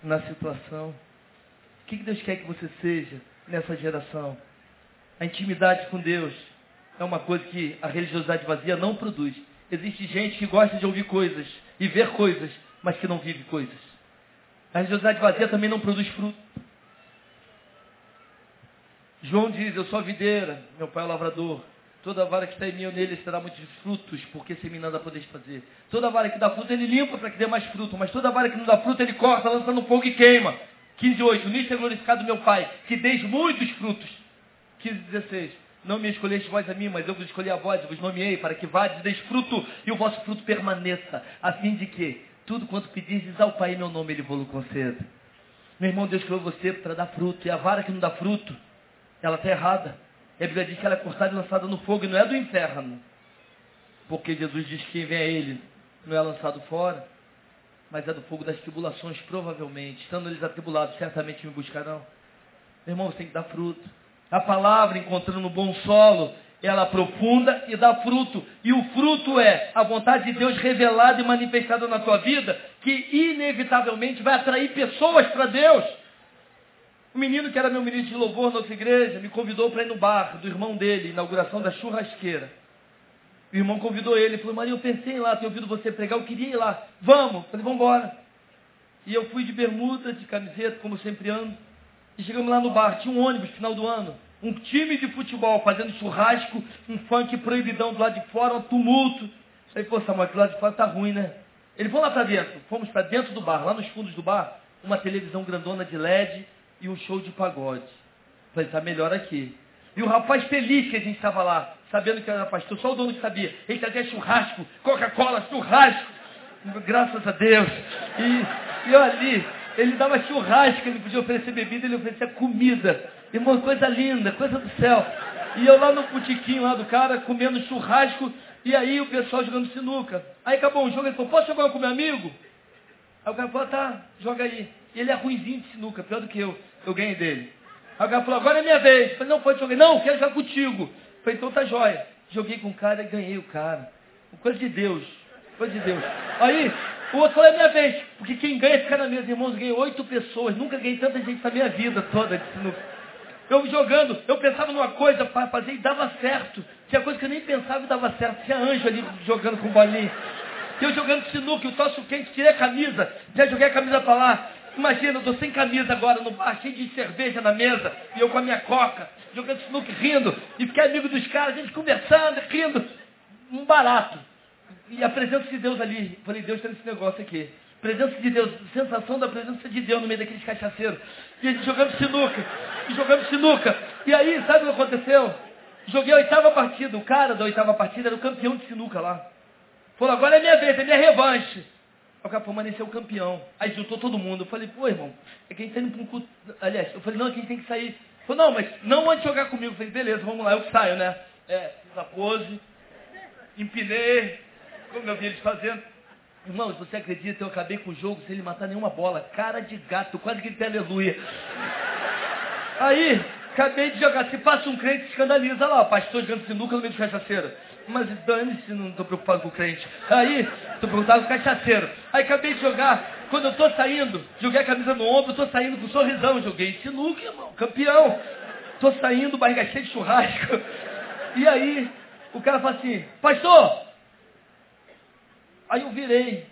na situação. O que Deus quer que você seja nessa geração? A intimidade com Deus é uma coisa que a religiosidade vazia não produz. Existe gente que gosta de ouvir coisas e ver coisas, mas que não vive coisas. A religiosidade vazia também não produz fruto. João diz, eu sou a videira, meu pai é o lavrador. Toda vara que está em mim ou nele será muitos frutos, porque sem mim nada podeis fazer. Toda vara que dá fruto, ele limpa para que dê mais fruto. Mas toda vara que não dá fruto, ele corta, lança no fogo e queima. 15,8. Nisto é glorificado meu Pai, que deis muitos frutos. 15,16. Não me escolheste vós a mim, mas eu vos escolhi a vós, vos nomeei, para que vades, deis fruto, e o vosso fruto permaneça, a fim de que tudo quanto pedizes ao Pai em meu nome, Ele vos conceda. Meu irmão, Deus criou você para dar fruto, e a vara que não dá fruto, ela está errada. E a Bíblia diz que ela é cortada e lançada no fogo, e não é do inferno. Porque Jesus diz que quem vem a ele não é lançado fora, mas é do fogo das tribulações, provavelmente. Estando eles atribulados, certamente me buscarão. Meu irmão, você tem que dar fruto. A palavra, encontrando bom solo, ela aprofunda e dá fruto. E o fruto é a vontade de Deus revelada e manifestada na tua vida, que inevitavelmente vai atrair pessoas para Deus. O menino que era meu ministro de louvor na nossa igreja me convidou para ir no bar do irmão dele, inauguração da churrasqueira. O irmão convidou ele, falou, Maria, eu pensei lá, tenho ouvido você pregar, eu queria ir lá. Vamos. Falei, vamos embora. E eu fui de bermuda, de camiseta, como sempre ando. E chegamos lá no bar, tinha um ônibus final do ano. Um time de futebol fazendo churrasco, um funk proibidão do lado de fora, um tumulto. Falei, pô, Samuel, do lado de fora tá ruim, né? Ele, vamos lá para dentro. Fomos para dentro do bar, lá nos fundos do bar, uma televisão grandona de LED, e um show de pagode. Falei, está melhor aqui. E o rapaz feliz que a gente estava lá, sabendo que era pastor, só o dono que sabia. Ele trazia churrasco, Coca-Cola, churrasco. Graças a Deus. E, e eu ali, ele dava churrasco, ele podia oferecer bebida, ele oferecia comida. Irmão, coisa linda, coisa do céu. E eu lá no putiquinho lá do cara, comendo churrasco, e aí o pessoal jogando sinuca. Aí acabou o jogo, ele falou, posso jogar com meu amigo? Aí o cara falou, tá, joga aí. Ele é ruimzinho de sinuca, pior do que eu. Eu ganhei dele. Aí o cara falou, agora é minha vez. Eu falei, não, pode jogar. Não, quero jogar contigo. Eu falei, então tá jóia. Joguei com o cara e ganhei o cara. Coisa de Deus. Coisa de Deus. Aí, outro falou, é minha vez. Porque quem ganha fica na mesa. Irmãos, ganhei oito pessoas. Nunca ganhei tanta gente na minha vida toda. Eu jogando, eu pensava numa coisa para fazer e dava certo. Tinha coisa que eu nem pensava e dava certo. Tinha anjo ali jogando com bolinha. Eu jogando sinuca, o tosso quente, tirei a camisa, já joguei a camisa para lá. Imagina, eu estou sem camisa agora no bar, cheio de cerveja na mesa, e eu com a minha coca, jogando sinuca rindo, e fiquei amigo dos caras, gente conversando, rindo. Um barato. E a presença de Deus ali. Falei, Deus está nesse negócio aqui. Presença de Deus, sensação da presença de Deus no meio daqueles cachaceiros. E a gente jogando sinuca, e jogando sinuca. E aí, sabe o que aconteceu? Joguei a oitava partida. O cara da oitava partida era o campeão de sinuca lá. Falou, agora é minha vez, é minha revanche. O cara permaneceu campeão. Aí juntou todo mundo. Eu falei, pô, irmão, é que a gente tá indo para um culto. Aliás, eu falei, não, é que a gente tem que sair. Falou, não, mas não antes de jogar comigo. Eu falei, beleza, vamos lá, eu saio, né? É, fiz a pose, empinei, como eu vi eles fazendo. Irmãos, você acredita, eu acabei com o jogo sem ele matar nenhuma bola. Cara de gato, quase que ele aleluia. Aí, acabei de jogar. Se passa um crente, escandaliza lá, pastor jogando sinuca no meio de cachaceira. Mas dane-se, não estou preocupado com o crente. Aí, estou preocupado com o cachaceiro. Aí acabei de jogar. Quando eu estou saindo, joguei a camisa no ombro, estou saindo com um sorrisão. Joguei sinuca, irmão, campeão. Tô saindo, barriga cheia de churrasco. E aí, o cara fala assim, pastor! Aí eu virei.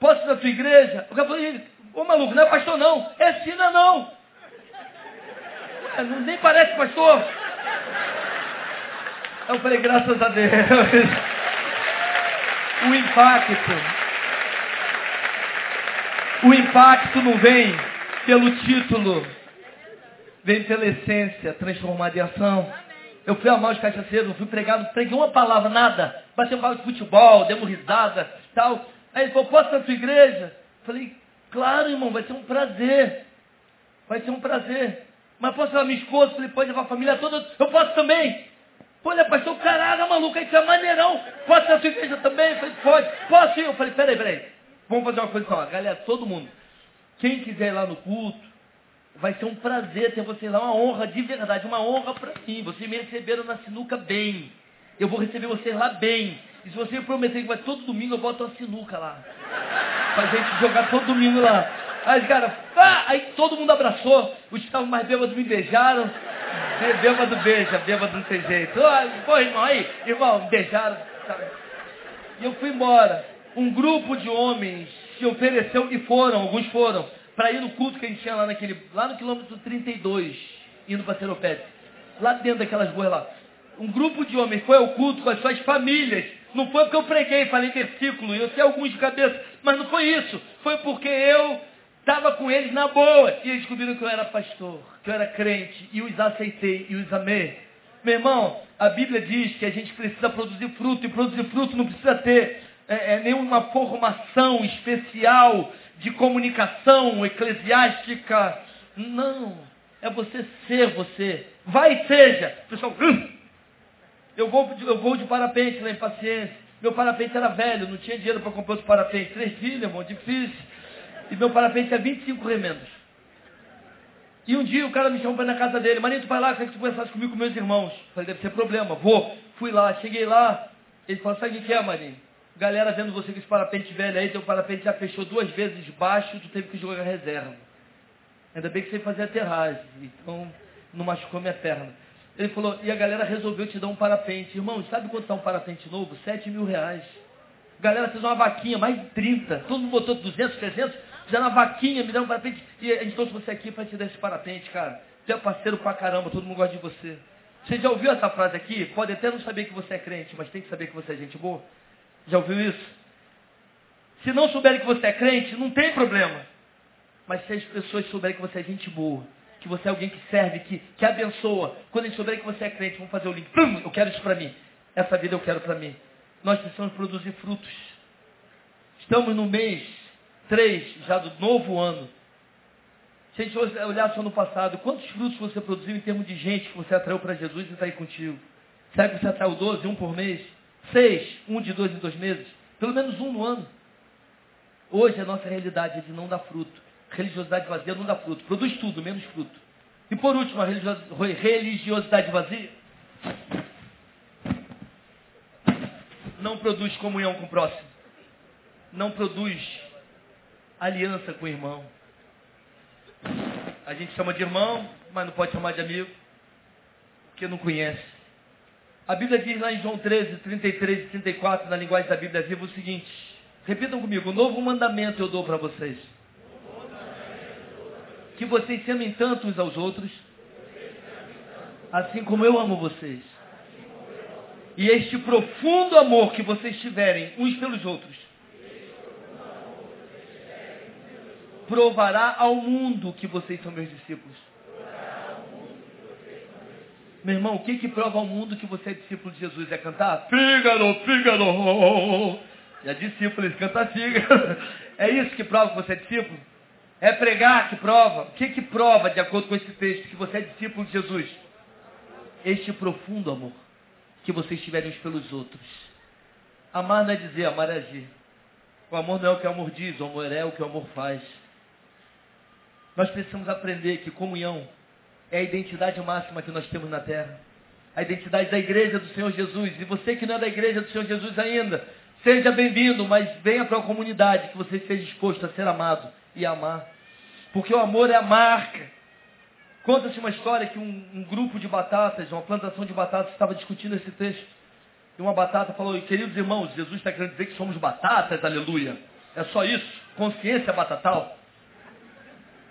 Posso ir na tua igreja? O cara falou, ô maluco, não é pastor não, é Sina não. Nem parece pastor. Eu falei, graças a Deus. O impacto. O impacto não vem pelo título, vem pela essência transformada em ação. Eu fui amar os cachaceiros, eu fui pregado, preguei uma palavra, nada. Bateu papo de futebol, demos risada, tal. Aí ele falou, posso na tua igreja? Falei, claro, irmão, vai ser um prazer. Vai ser um prazer. Mas posso levar minha esposa? Falei, pode levar a família toda? Eu posso também. Ele é pastor, caralho, maluco, você é maneirão. Posso na tua igreja também? Eu falei, pode. Posso ir? Eu falei, peraí, peraí. Vamos fazer uma coisa só. Galera, todo mundo. Quem quiser ir lá no culto, vai ser um prazer ter você lá, uma honra de verdade, uma honra para mim. Vocês me receberam na sinuca bem. Eu vou receber vocês lá bem. E se você prometer que vai todo domingo, eu boto uma sinuca lá. Pra gente jogar todo domingo lá. Aí caras, ah! aí todo mundo abraçou. Os que estavam mais bêbados me beijaram. Bêbado beija, bêbado não tem jeito. Oh, pô, irmão, aí, irmão, me beijaram. E eu fui embora. Um grupo de homens se ofereceu e foram, alguns foram, para ir no culto que a gente tinha lá, naquele, lá no quilômetro 32, indo para Seropédia. Lá dentro daquelas ruas lá. Um grupo de homens foi ao culto com as suas famílias. Não foi porque eu preguei, falei versículo, eu sei alguns de cabeça, mas não foi isso. Foi porque eu estava com eles na boa. E eles descobriram que eu era pastor, que eu era crente, e os aceitei e os amei. Meu irmão, a Bíblia diz que a gente precisa produzir fruto, e produzir fruto não precisa ter é, é, nenhuma formação especial de comunicação eclesiástica. Não. É você ser você. Vai e seja. Pessoal, hum, eu vou, eu vou de parapente lá em paciência. Meu parapente era velho, não tinha dinheiro para comprar os parapentes. Três filhos, irmão, difícil. E meu parapente é 25 remendos. E um dia o cara me chamou para ir na casa dele. Marinho, tu vai lá, quer que tu conversasse comigo com meus irmãos. Falei, deve ser problema. Vou. Fui lá, cheguei lá. Ele falou, sabe o que é, Marinho? Galera vendo você com esse parapente velho aí, teu parapente já fechou duas vezes baixo, tu teve que jogar reserva. Ainda bem que você fazia aterragem, então não machucou minha perna. Ele falou, e a galera resolveu te dar um parapente. Irmão, sabe quanto está um parapente novo? Sete mil reais. Galera fez uma vaquinha, mais de 30. Todo mundo botou 200, 300. Fizeram uma vaquinha, me deram um parapente. E a gente trouxe você aqui para te dar esse parapente, cara. Você é parceiro pra caramba, todo mundo gosta de você. Você já ouviu essa frase aqui? Pode até não saber que você é crente, mas tem que saber que você é gente boa. Já ouviu isso? Se não souberem que você é crente, não tem problema. Mas se as pessoas souberem que você é gente boa, que você é alguém que serve, que, que abençoa, quando eles souberem que você é crente, vão fazer o link. Pum, eu quero isso para mim. Essa vida eu quero para mim. Nós precisamos produzir frutos. Estamos no mês 3 já do novo ano. Se a gente olhar só no passado, quantos frutos você produziu em termos de gente que você atraiu para Jesus e está aí contigo? Será que você atraiu 12, um por mês? Seis, um de dois em dois meses. Pelo menos um no ano. Hoje a nossa realidade é de não dar fruto. Religiosidade vazia não dá fruto. Produz tudo, menos fruto. E por último, a religiosidade vazia não produz comunhão com o próximo. Não produz aliança com o irmão. A gente chama de irmão, mas não pode chamar de amigo, porque não conhece. A Bíblia diz lá em João 13, 33 e 34, na linguagem da Bíblia viva, o seguinte. Repitam comigo, novo mandamento eu dou para vocês. Que vocês se amem tanto uns aos outros, assim como eu amo vocês. E este profundo amor que vocês tiverem uns pelos outros, provará ao mundo que vocês são meus discípulos. Meu irmão, o que que prova ao mundo que você é discípulo de Jesus? É cantar? Fígado, fígado. E a discípulo, eles cantam fígado. É isso que prova que você é discípulo? É pregar que prova? O que que prova, de acordo com esse texto, que você é discípulo de Jesus? Este profundo amor que vocês tiverem uns pelos outros. Amar não é dizer, amar é agir. O amor não é o que o amor diz, o amor é o que o amor faz. Nós precisamos aprender que comunhão é a identidade máxima que nós temos na terra. A identidade da igreja do Senhor Jesus. E você que não é da igreja do Senhor Jesus ainda, seja bem-vindo, mas venha para a comunidade que você esteja disposto a ser amado e amar. Porque o amor é a marca. Conta-se uma história que um, um, grupo de batatas, uma plantação de batatas, estava discutindo esse texto. E uma batata falou, queridos irmãos, Jesus está querendo dizer que somos batatas, aleluia. É só isso, consciência batatal.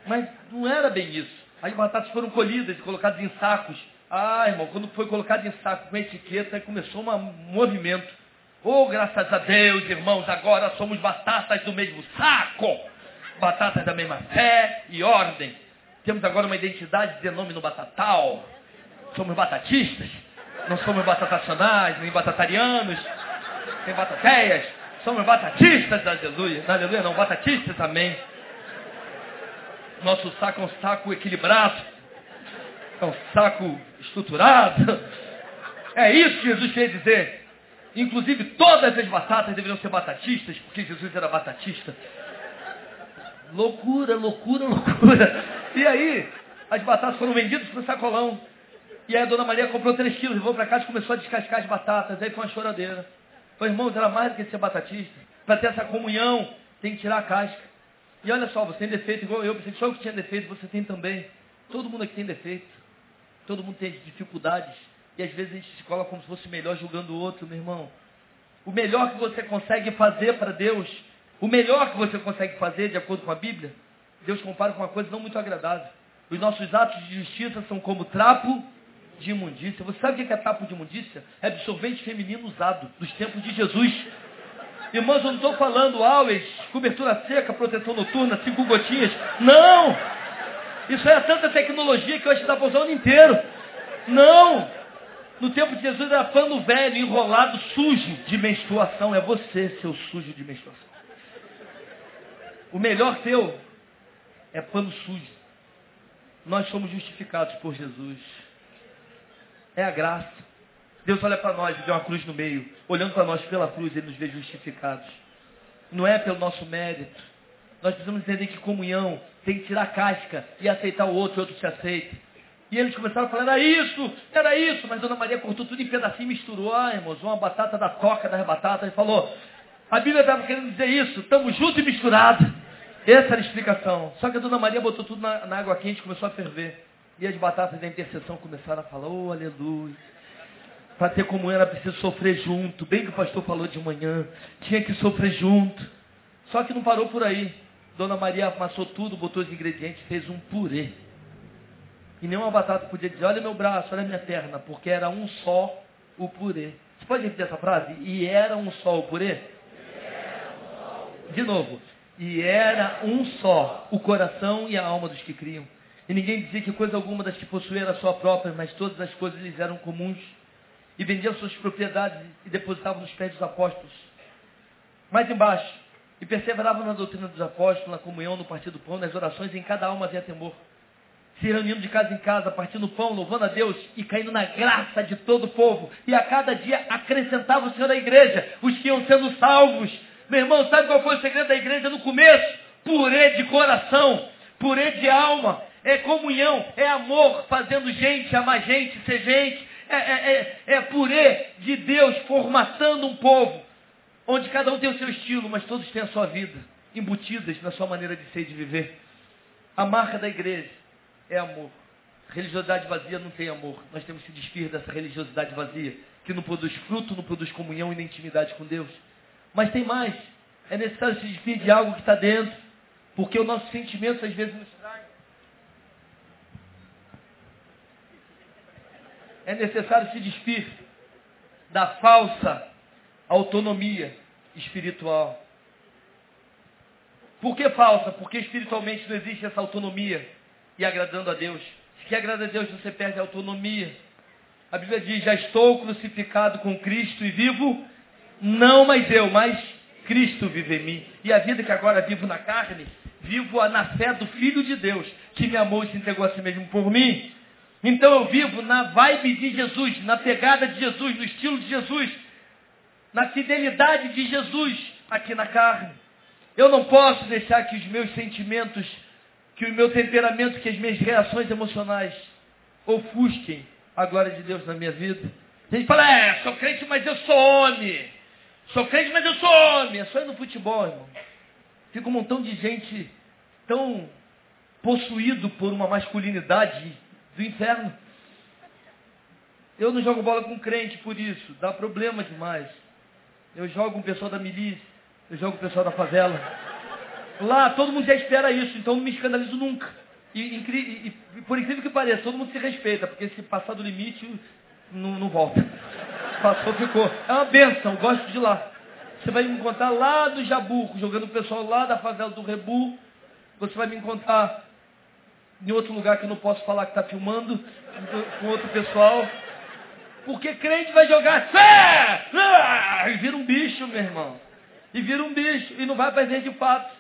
Mas não era bem isso. As batatas foram colhidas e colocadas em sacos. Ah, irmão, quando foi colocado em saco com etiqueta, começou um movimento. Oh, graças a Deus, irmãos, agora somos batatas do mesmo saco. Batatas da mesma fé e ordem. Temos agora uma identidade de nome no batatal. Somos batatistas. Não somos batatacionais, nem batatarianos, nem batateias. Somos batatistas, aleluia. Aleluia, não, batatistas, amém. Nosso saco é um saco equilibrado. É um saco estruturado. É isso que Jesus quer dizer. Inclusive, todas as batatas deveriam ser batatistas, porque Jesus era batatista. Loucura, loucura, loucura. E aí, as batatas foram vendidas para o sacolão. E aí a dona Maria comprou 3 quilos, levou para casa e começou a descascar as batatas. Aí foi uma choradeira. Falei, irmãos, era mais do que ser batatista. Para ter essa comunhão, tem que tirar a casca. E olha só, você tem defeito igual eu, pensei que só eu que tinha defeito, você tem também. Todo mundo aqui tem defeito. Todo mundo tem dificuldades. E às vezes a gente se coloca como se fosse melhor julgando o outro, meu irmão. O melhor que você consegue fazer para Deus, o melhor que você consegue fazer, de acordo com a Bíblia, Deus compara com uma coisa não muito agradável. Os nossos atos de justiça são como trapo de imundícia. Você sabe o que é trapo de imundícia? É absorvente feminino usado dos tempos de Jesus. Irmãos, eu não estou falando always, cobertura seca, proteção noturna, cinco gotinhas. Não! Isso é tanta tecnologia que hoje está para usar o ano inteiro. Não! No tempo de Jesus era pano velho, enrolado, sujo de menstruação. É você, seu sujo de menstruação. O melhor teu é pano sujo. Nós somos justificados por Jesus. É a graça. Deus olha para nós e vê uma cruz no meio. Olhando para nós pela cruz, Ele nos vê justificados. Não é pelo nosso mérito. Nós precisamos entender que comunhão tem que tirar a casca e aceitar o outro, o outro se aceita. E eles começaram a falar, era isso, era isso. Mas Dona Maria cortou tudo em pedacinho e misturou. Ah, irmãos, uma batata da toca das batatas. E falou, a Bíblia estava querendo dizer isso. Estamos juntos e misturados. Essa era a explicação. Só que a Dona Maria botou tudo na, na água quente e começou a ferver. E as batatas da intercessão começaram a falar, oh, aleluia. Para ter comunhão era preciso sofrer junto. Bem que o pastor falou de manhã. Tinha que sofrer junto. Só que não parou por aí. Dona Maria amassou tudo, botou os ingredientes, fez um purê. E nenhuma batata podia dizer, olha meu braço, olha minha perna, porque era um só o purê. Você pode repetir essa frase? E era um só o purê? De novo. E era um só o coração e a alma dos que criam. E ninguém dizia que coisa alguma das que possuíam era sua própria, mas todas as coisas lhes eram comuns. E vendiam suas propriedades e depositavam nos pés dos apóstolos. Mais embaixo, e perseveravam na doutrina dos apóstolos, na comunhão, no partido do pão, nas orações, em cada alma havia temor. Se reunindo de casa em casa, partindo o pão, louvando a Deus e caindo na graça de todo o povo. E a cada dia acrescentava o Senhor à igreja, os que iam sendo salvos. Meu irmão, sabe qual foi o segredo da igreja no começo? Purê de coração, purê de alma, é comunhão, é amor, fazendo gente amar gente, ser gente. É, é, é, é purê de Deus formatando um povo, onde cada um tem o seu estilo, mas todos têm a sua vida, embutidas na sua maneira de ser e de viver. A marca da igreja é amor. Religiosidade vazia não tem amor. Nós temos que despir dessa religiosidade vazia, que não produz fruto, não produz comunhão e nem intimidade com Deus. Mas tem mais. É necessário se despir de algo que está dentro, porque os nossos sentimentos às vezes nos É necessário se despir da falsa autonomia espiritual. Por que falsa? Porque espiritualmente não existe essa autonomia e agradando a Deus. Se quer agradar a Deus, você perde a autonomia. A Bíblia diz, já estou crucificado com Cristo e vivo, não mais eu, mas Cristo vive em mim. E a vida que agora vivo na carne, vivo na fé do Filho de Deus, que me amou e se entregou a si mesmo por mim. Então eu vivo na vibe de Jesus, na pegada de Jesus, no estilo de Jesus, na fidelidade de Jesus aqui na carne. Eu não posso deixar que os meus sentimentos, que o meu temperamento, que as minhas reações emocionais ofusquem a glória de Deus na minha vida. A gente fala, é, sou crente, mas eu sou homem. Sou crente, mas eu sou homem. É só ir no futebol, irmão. Fica um montão de gente tão possuído por uma masculinidade do inferno. Eu não jogo bola com crente por isso, dá problema demais. Eu jogo com o pessoal da milícia, eu jogo com o pessoal da favela. Lá todo mundo já espera isso, então não me escandalizo nunca. E, e, e, por incrível que pareça, todo mundo se respeita, porque se passar do limite, não, não volta. Passou, ficou. É uma benção, gosto de lá. Você vai me encontrar lá do Jabu, jogando o pessoal lá da favela do Rebu. Você vai me encontrar em outro lugar que eu não posso falar que está filmando, com outro pessoal. Porque crente vai jogar fé! Ah! E vira um bicho, meu irmão. E vira um bicho. E não vai fazer de fato.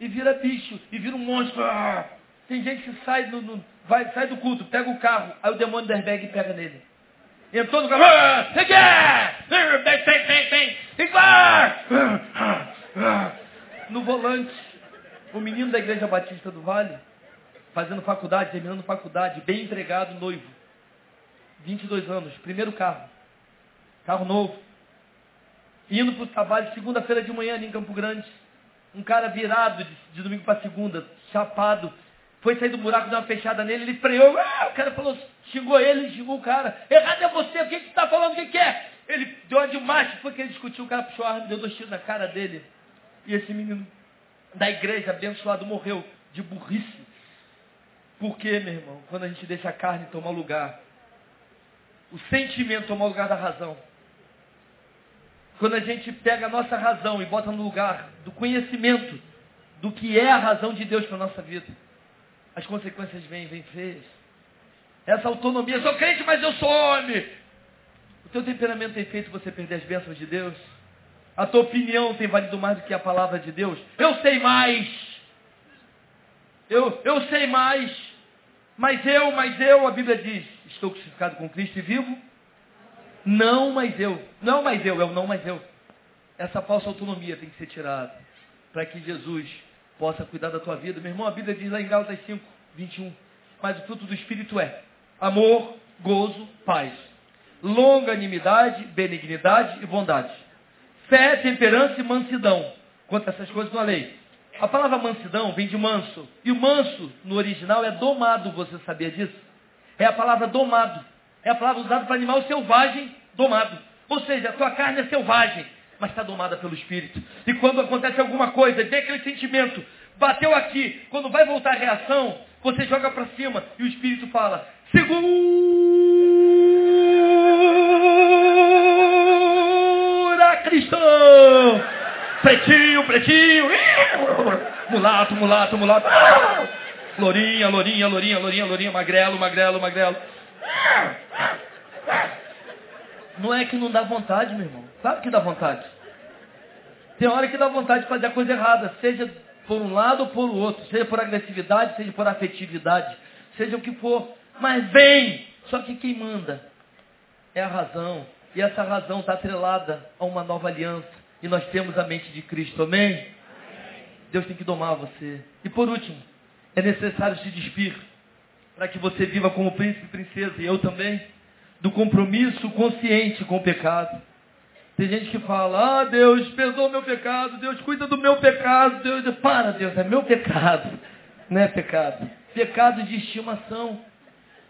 E vira bicho. E vira um monstro. Ah! Tem gente que sai, no, no, vai, sai do culto, pega o carro, aí o demônio da airbag pega nele. Entrou no carro. No volante, o menino da igreja batista do Vale, fazendo faculdade, terminando faculdade, bem empregado, noivo. 22 anos, primeiro carro. Carro novo. Indo para o trabalho, segunda-feira de manhã ali em Campo Grande. Um cara virado de, de domingo para segunda, chapado. Foi sair do buraco, deu uma fechada nele, ele freou. Ah, o cara falou, xingou ele, xingou o cara. Errado é você, o que, que você está falando, o que, que é? Ele deu uma de macho, foi que ele discutiu, o cara puxou a arma, deu dois tiros na cara dele. E esse menino da igreja abençoado morreu de burrice. Por quê, meu irmão? Quando a gente deixa a carne tomar lugar, o sentimento tomar lugar da razão. Quando a gente pega a nossa razão e bota no lugar do conhecimento do que é a razão de Deus para a nossa vida, as consequências vêm, vêm feias. Essa autonomia, sou crente, mas eu sou homem. O teu temperamento tem feito você perder as bênçãos de Deus? A tua opinião tem valido mais do que a palavra de Deus? Eu sei mais. Eu, eu sei mais. Mas eu, mas eu, a Bíblia diz, estou crucificado com Cristo e vivo? Não, mas eu. Não, mas eu, é o não, mas eu. Essa falsa autonomia tem que ser tirada. Para que Jesus possa cuidar da tua vida. Meu irmão, a Bíblia diz lá em Gálatas 5, 21. Mas o fruto do Espírito é amor, gozo, paz, longanimidade, benignidade e bondade. Fé, temperança e mansidão. Quanto a essas coisas não há lei. A palavra mansidão vem de manso. E o manso, no original, é domado. Você sabia disso? É a palavra domado. É a palavra usada para animal selvagem, domado. Ou seja, a tua carne é selvagem mas está domada pelo Espírito. E quando acontece alguma coisa, vem aquele sentimento, bateu aqui, quando vai voltar a reação, você joga para cima e o Espírito fala, segura cristão! Pretinho, pretinho, mulato, mulato, mulato, lourinha, lourinha, lourinha, lourinha, lourinha, magrelo, magrelo, magrelo. Não é que não dá vontade, meu irmão. Claro que dá vontade. Tem hora que dá vontade de fazer a coisa errada, seja por um lado ou por outro, seja por agressividade, seja por afetividade, seja o que for. Mas vem! Só que quem manda é a razão. E essa razão está atrelada a uma nova aliança. E nós temos a mente de Cristo, amém? amém? Deus tem que domar você. E por último, é necessário se despir para que você viva como príncipe e princesa, e eu também, do compromisso consciente com o pecado. Tem gente que fala, ah, Deus, perdoa meu pecado, Deus cuida do meu pecado, Deus, para Deus, é meu pecado, não é pecado. Pecado de estimação.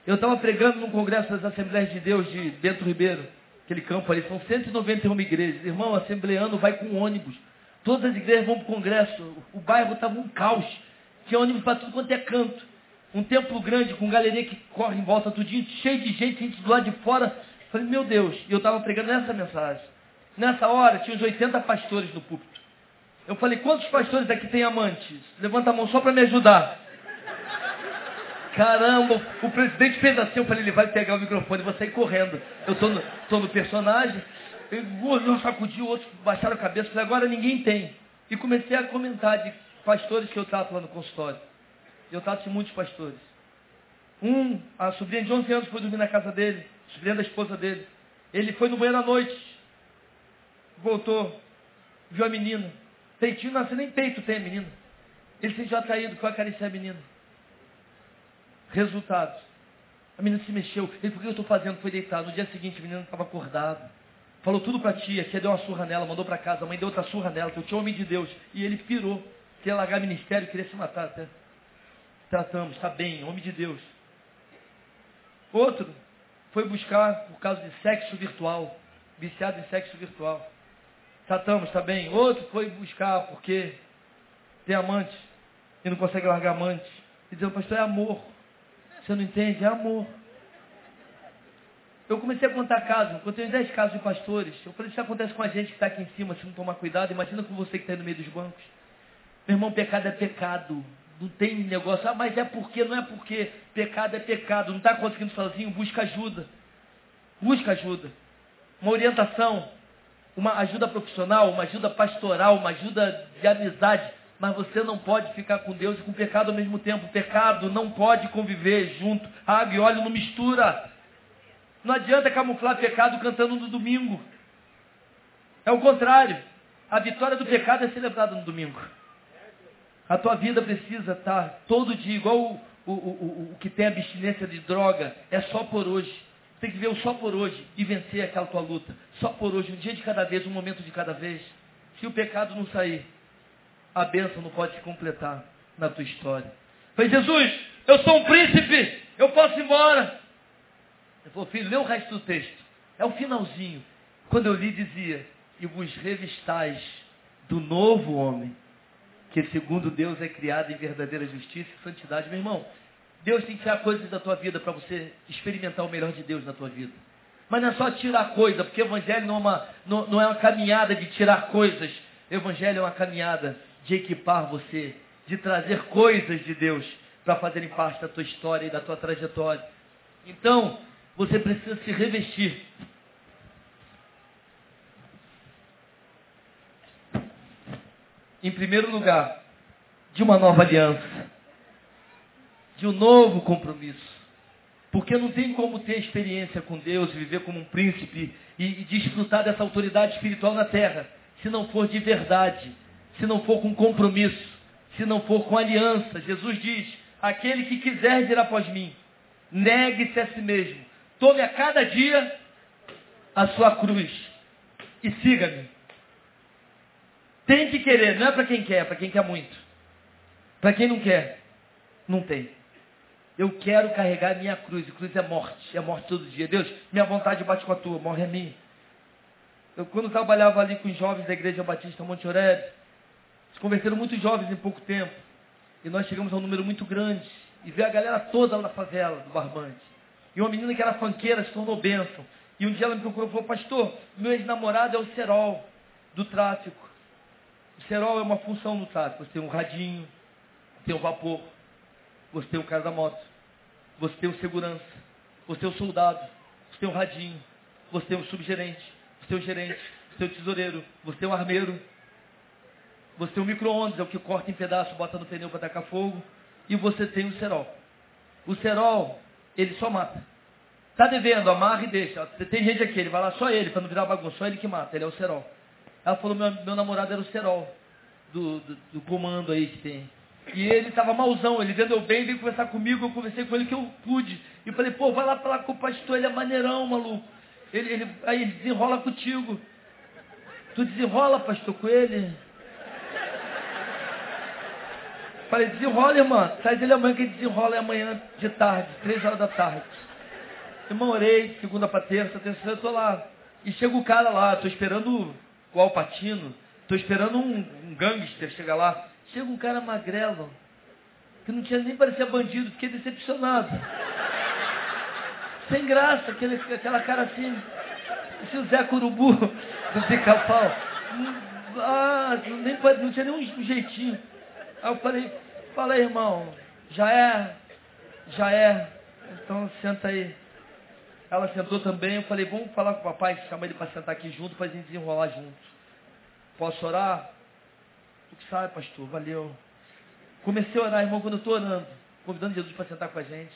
Eu estava pregando num congresso das Assembleias de Deus de Bento Ribeiro, aquele campo ali, são 191 igrejas. Irmão, o assembleano vai com ônibus. Todas as igrejas vão para o congresso. O bairro estava um caos. Tinha ônibus para tudo quanto é canto. Um templo grande, com galeria que corre em volta tudinho, cheio de gente, gente do lado de fora. Falei, meu Deus, e eu estava pregando essa mensagem. Nessa hora, tinha uns 80 pastores no púlpito. Eu falei, quantos pastores aqui têm amantes? Levanta a mão só para me ajudar. Caramba, o presidente fez assim, eu falei, ele vai pegar o microfone e vou sair correndo. Eu estou no, tô no personagem, eu sacudi, outros baixaram a cabeça, falei, agora ninguém tem. E comecei a comentar de pastores que eu trato lá no consultório. Eu trato de muitos pastores. Um, a sobrinha de 11 anos foi dormir na casa dele, sobrinha da esposa dele. Ele foi no banheiro à noite, voltou, viu a menina. Peitinho nasceu, nem peito tem a menina. Ele se sentiu atraído, foi acariciar a menina. Resultados. A menina se mexeu. Ele, por que eu estou fazendo? Foi deitado. No dia seguinte, a menina estava acordada. Falou tudo para a tia. A tia deu uma surra nela, mandou para casa. A mãe deu outra surra nela, que eu tinha homem de Deus. E ele pirou. Queria largar ministério, queria se matar até. Tratamos, está bem, homem de Deus. Outro foi buscar por causa de sexo virtual, viciado em sexo virtual. Tratamos, está bem. Outro foi buscar porque tem amante e não consegue largar amante. E dizendo, pastor, é amor. Você não entende? É amor. Eu comecei a contar casos, contei 10 casos de pastores. Eu falei, isso acontece com a gente que está aqui em cima, se não tomar cuidado, imagina com você que está no meio dos bancos. Meu irmão, pecado é pecado. Não tem negócio, ah, mas é porque, não é porque. Pecado é pecado. Não está conseguindo sozinho, busca ajuda. Busca ajuda. Uma orientação, uma ajuda profissional, uma ajuda pastoral, uma ajuda de amizade. Mas você não pode ficar com Deus e com pecado ao mesmo tempo. Pecado não pode conviver junto. Água e óleo não mistura. Não adianta camuflar pecado cantando no domingo. É o contrário. A vitória do pecado é celebrada no domingo. A tua vida precisa estar todo dia, igual o, o, o, o que tem abstinência de droga, é só por hoje. Tem que ver o só por hoje e vencer aquela tua luta. Só por hoje, um dia de cada vez, um momento de cada vez. Se o pecado não sair, a bênção não pode se completar na tua história. Falei, Jesus, eu sou um príncipe, eu posso ir embora. Ele falou, filho, lê o resto do texto. É o finalzinho. Quando eu li, dizia, e vos revistais do novo homem, que segundo Deus é criado em verdadeira justiça e santidade. Meu irmão, Deus tem que tirar coisas da tua vida para você experimentar o melhor de Deus na tua vida. Mas não é só tirar coisa, porque o Evangelho não é uma, não, não é uma caminhada de tirar coisas. O Evangelho é uma caminhada de equipar você, de trazer coisas de Deus para fazerem parte da tua história e da tua trajetória. Então, você precisa se revestir. Em primeiro lugar, de uma nova aliança, de um novo compromisso. Porque não tem como ter experiência com Deus, viver como um príncipe e, e desfrutar dessa autoridade espiritual na terra, se não for de verdade, se não for com compromisso, se não for com aliança. Jesus diz: aquele que quiser vir após mim, negue-se a si mesmo, tome a cada dia a sua cruz e siga-me. Tem que querer, não é para quem quer, é para quem quer muito. Para quem não quer, não tem. Eu quero carregar minha cruz, e cruz é morte, é morte todo dia. Deus, minha vontade bate com a tua, morre a mim. Eu, quando trabalhava ali com os jovens da Igreja Batista Monte Oreb, se converteram muitos jovens em pouco tempo. E nós chegamos a um número muito grande. E veio a galera toda lá na favela, do Barbante. E uma menina que era fanqueira se tornou bênção. E um dia ela me procurou e falou, pastor, meu ex-namorado é o cerol do tráfico. O cerol é uma função no tráfico. Você tem um radinho, tem um vapor, você tem o cara da moto, você tem o segurança, você tem o soldado, você tem o radinho, você tem o subgerente, você tem o gerente, você tem o tesoureiro, você tem o armeiro, você tem o micro-ondas, é o que corta em pedaço, bota no pneu para tacar fogo. E você tem o cerol. O cerol, ele só mata. Tá devendo, amarra e deixa. Tem gente aqui, ele vai lá só ele, para não virar bagunça, só ele que mata, ele é o cerol. Ela falou, meu, meu namorado era o cerol, do, do, do comando aí que tem. E ele estava malzão, ele vendeu bem, veio conversar comigo, eu conversei com ele que eu pude. E falei, pô, vai lá falar com o pastor, ele é maneirão, maluco. Ele, ele, aí ele desenrola contigo. Tu desenrola, pastor, com ele? Falei, desenrola, irmã. Traz ele amanhã que ele desenrola amanhã de tarde, três horas da tarde. Irmão, orei, segunda para terça, terça eu tô lá. E chega o cara lá, tô esperando o Alpatino, tô esperando um, um gangster chegar lá. Chega um cara magrelo, que não tinha nem parecia bandido, fiquei decepcionado. Sem graça, aquele, aquela cara assim, esse o Zé Curubu do pica-pau. Ah, nem, não tinha nem um jeitinho. Aí eu falei, fala aí, irmão, já é, já é, então senta aí. Ela sentou também, eu falei, vamos falar com o papai, chama ele para sentar aqui junto, para a gente desenrolar junto. Posso orar? Tu que sabe, pastor, valeu. Comecei a orar, irmão, quando eu estou orando, convidando Jesus para sentar com a gente.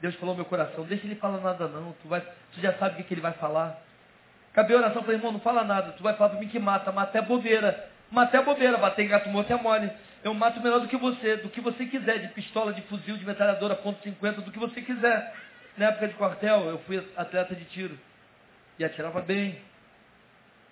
Deus falou no meu coração, deixa ele falar nada não, tu, vai, tu já sabe o que, que ele vai falar. Acabei a oração, falei, irmão, não fala nada, tu vai falar para mim que mata, mata é bobeira. Mata é bobeira, bater em gato morto é mole. Eu mato melhor do que você, do que você quiser, de pistola, de fuzil, de metralhadora, ponto .50, do que você quiser. Na época de quartel, eu fui atleta de tiro. E atirava bem.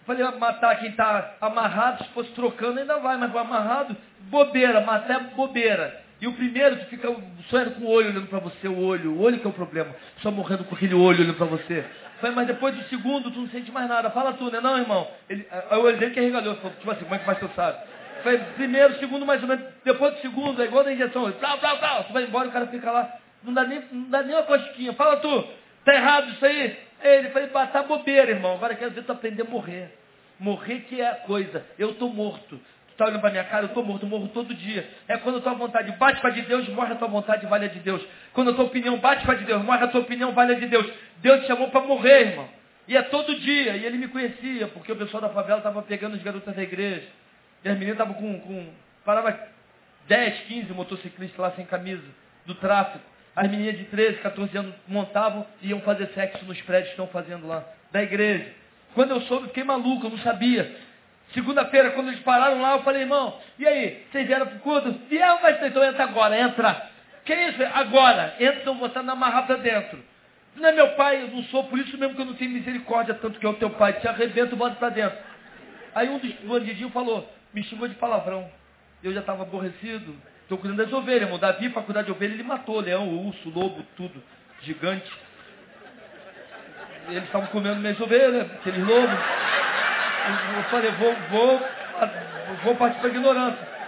Falei, matar quem está amarrado, se fosse trocando ainda vai, mas amarrado, bobeira, matar é bobeira. E o primeiro, tu fica sonhando com o olho olhando para você, o olho, o olho que é o problema. Só morrendo com aquele olho olhando para você. Falei, mas depois do segundo, tu não sente mais nada. Fala tu, né? Não, irmão. Ele, aí o olho dele que arregalhou. Falou, tipo assim, como é que o pastor sabe? Falei, primeiro, segundo, mais ou menos. Depois do segundo, é igual da injeção. Plau, plau, plau. Tu vai embora, o cara fica lá. Não dá nem, não dá nem uma cosquinha. Fala tu, tá errado isso aí? Ele falei, tá bobeira, irmão. Agora quero ver tu aprender a morrer. Morrer que é a coisa. Eu estou morto está olhando para minha cara, eu estou morto, morro todo dia. É quando a tua vontade bate para de Deus, morre a tua vontade, vale a de Deus. Quando a tua opinião bate para de Deus, morre a tua opinião, vale a de Deus. Deus te chamou para morrer, irmão. E é todo dia. E ele me conhecia, porque o pessoal da favela estava pegando as garotas da igreja. E as meninas estavam com, com. Parava 10, 15 motociclistas lá sem camisa, do tráfico. As meninas de 13, 14 anos montavam e iam fazer sexo nos prédios que estão fazendo lá, da igreja. Quando eu soube, fiquei maluco, eu não sabia. Segunda-feira, quando eles pararam lá, eu falei, irmão, e aí, vocês vieram para o culto? Vieram, mas então entra agora, entra. Que isso? Agora, entra, você não amarrar para dentro. Não é meu pai, eu não sou, por isso mesmo que eu não tenho misericórdia tanto que é o teu pai. Te arrebenta e bota para dentro. Aí um dos bandidinhos falou, me xingou de palavrão. Eu já estava aborrecido. Estou cuidando das ovelhas, irmão. Davi, para cuidar de ovelha, ele matou leão, urso, lobo, tudo. Gigante. Eles estavam comendo minhas ovelhas, aqueles lobos. Eu falei, vou, vou, vou partir para ignorância.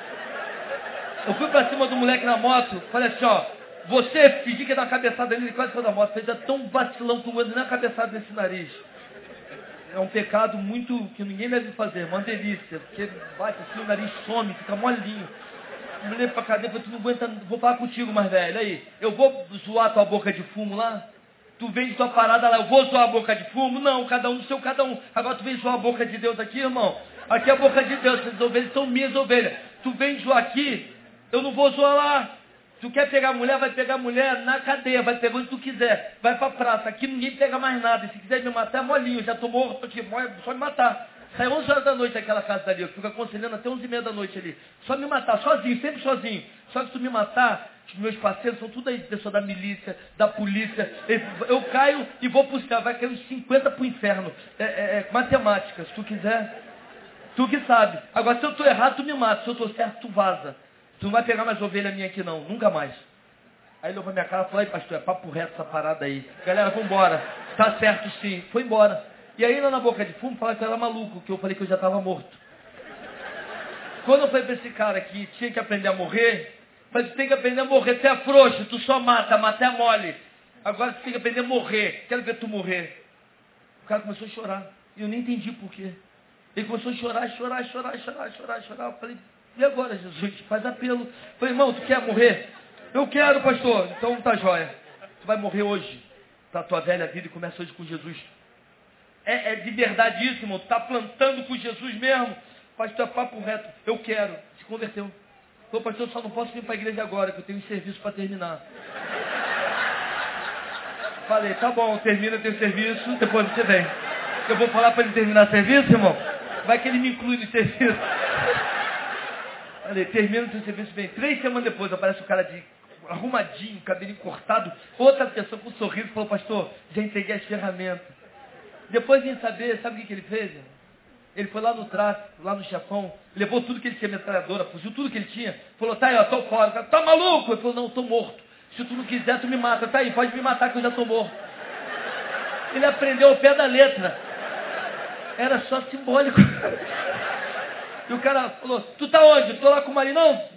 Eu fui para cima do moleque na moto, falei assim, ó, você pedir que ia dar uma cabeçada nele, quase saiu da moto, fez é tão vacilão que não nem a cabeçada nesse nariz. É um pecado muito que ninguém deve fazer, uma delícia, porque bate assim, o nariz some, fica molinho. Lembro pra cadeia, tu não aguenta, vou falar contigo mais velho, aí, eu vou zoar tua boca de fumo lá? Tu vende tua parada lá, eu vou zoar a boca de fumo? Não, cada um do seu cada um. Agora tu vem zoar a boca de Deus aqui, irmão? Aqui é a boca de Deus, essas ovelhas são minhas ovelhas. Tu vem zoar aqui, eu não vou zoar lá. Tu quer pegar mulher, vai pegar mulher na cadeia, vai pegar onde tu quiser. Vai pra praça, aqui ninguém pega mais nada. E se quiser me matar, é molinho, já tô morto só me matar. Sai 11 horas da noite aquela casa dali, eu fico aconselhando até 11 e meia da noite ali. Só me matar, sozinho, sempre sozinho. Só que tu me matar, os meus parceiros são tudo aí, pessoa da milícia, da polícia. Eu caio e vou pro céu, vai cair uns 50 pro inferno. É, é, é matemática, se tu quiser. Tu que sabe. Agora, se eu estou errado, tu me mata. Se eu estou certo, tu vaza. Tu não vai pegar mais ovelha minha aqui, não. Nunca mais. Aí ele olhou pra minha cara e falou, aí pastor, é papo reto essa parada aí. Galera, vambora. Tá certo sim. Foi embora. E aí lá na boca de fumo, falaram que eu era maluco, que eu falei que eu já estava morto. Quando eu falei para esse cara que tinha que aprender a morrer, mas tu tem que aprender a morrer, tu é frouxo, tu só mata, mata é mole. Agora tu tem que aprender a morrer. Quero ver tu morrer. O cara começou a chorar. E eu nem entendi por quê. Ele começou a chorar, chorar, chorar, chorar, chorar, chorar. Eu falei, e agora, Jesus? Faz apelo. Falei, irmão, tu quer morrer? Eu quero, pastor. Então tá jóia. Tu vai morrer hoje. Para tua velha vida e começa hoje com Jesus. É, é de verdade isso, irmão. Tu está plantando com Jesus mesmo. Pastor, é papo reto. Eu quero. Se converteu. Pô, pastor, eu só não posso vir para igreja agora, que eu tenho um serviço para terminar. Falei, tá bom, termina teu serviço, depois você vem. Eu vou falar para ele terminar o serviço, irmão? Vai que ele me inclui no serviço. Termina o teu serviço, vem. Três semanas depois aparece o cara de arrumadinho, cabelinho cortado, outra pessoa com um sorriso, falou, pastor, já entreguei as ferramentas. Depois de saber, sabe o que, que ele fez? Ele foi lá no tráfico, lá no chefão, levou tudo que ele tinha, metralhadora, fugiu tudo que ele tinha, falou, tá aí, ó, tô fora. Cara, tá maluco? Ele falou, não, tô morto. Se tu não quiser, tu me mata. Tá aí, pode me matar que eu já tô morto. Ele aprendeu ao pé da letra. Era só simbólico. E o cara falou, tu tá onde? Tô lá com o Marinho. Não?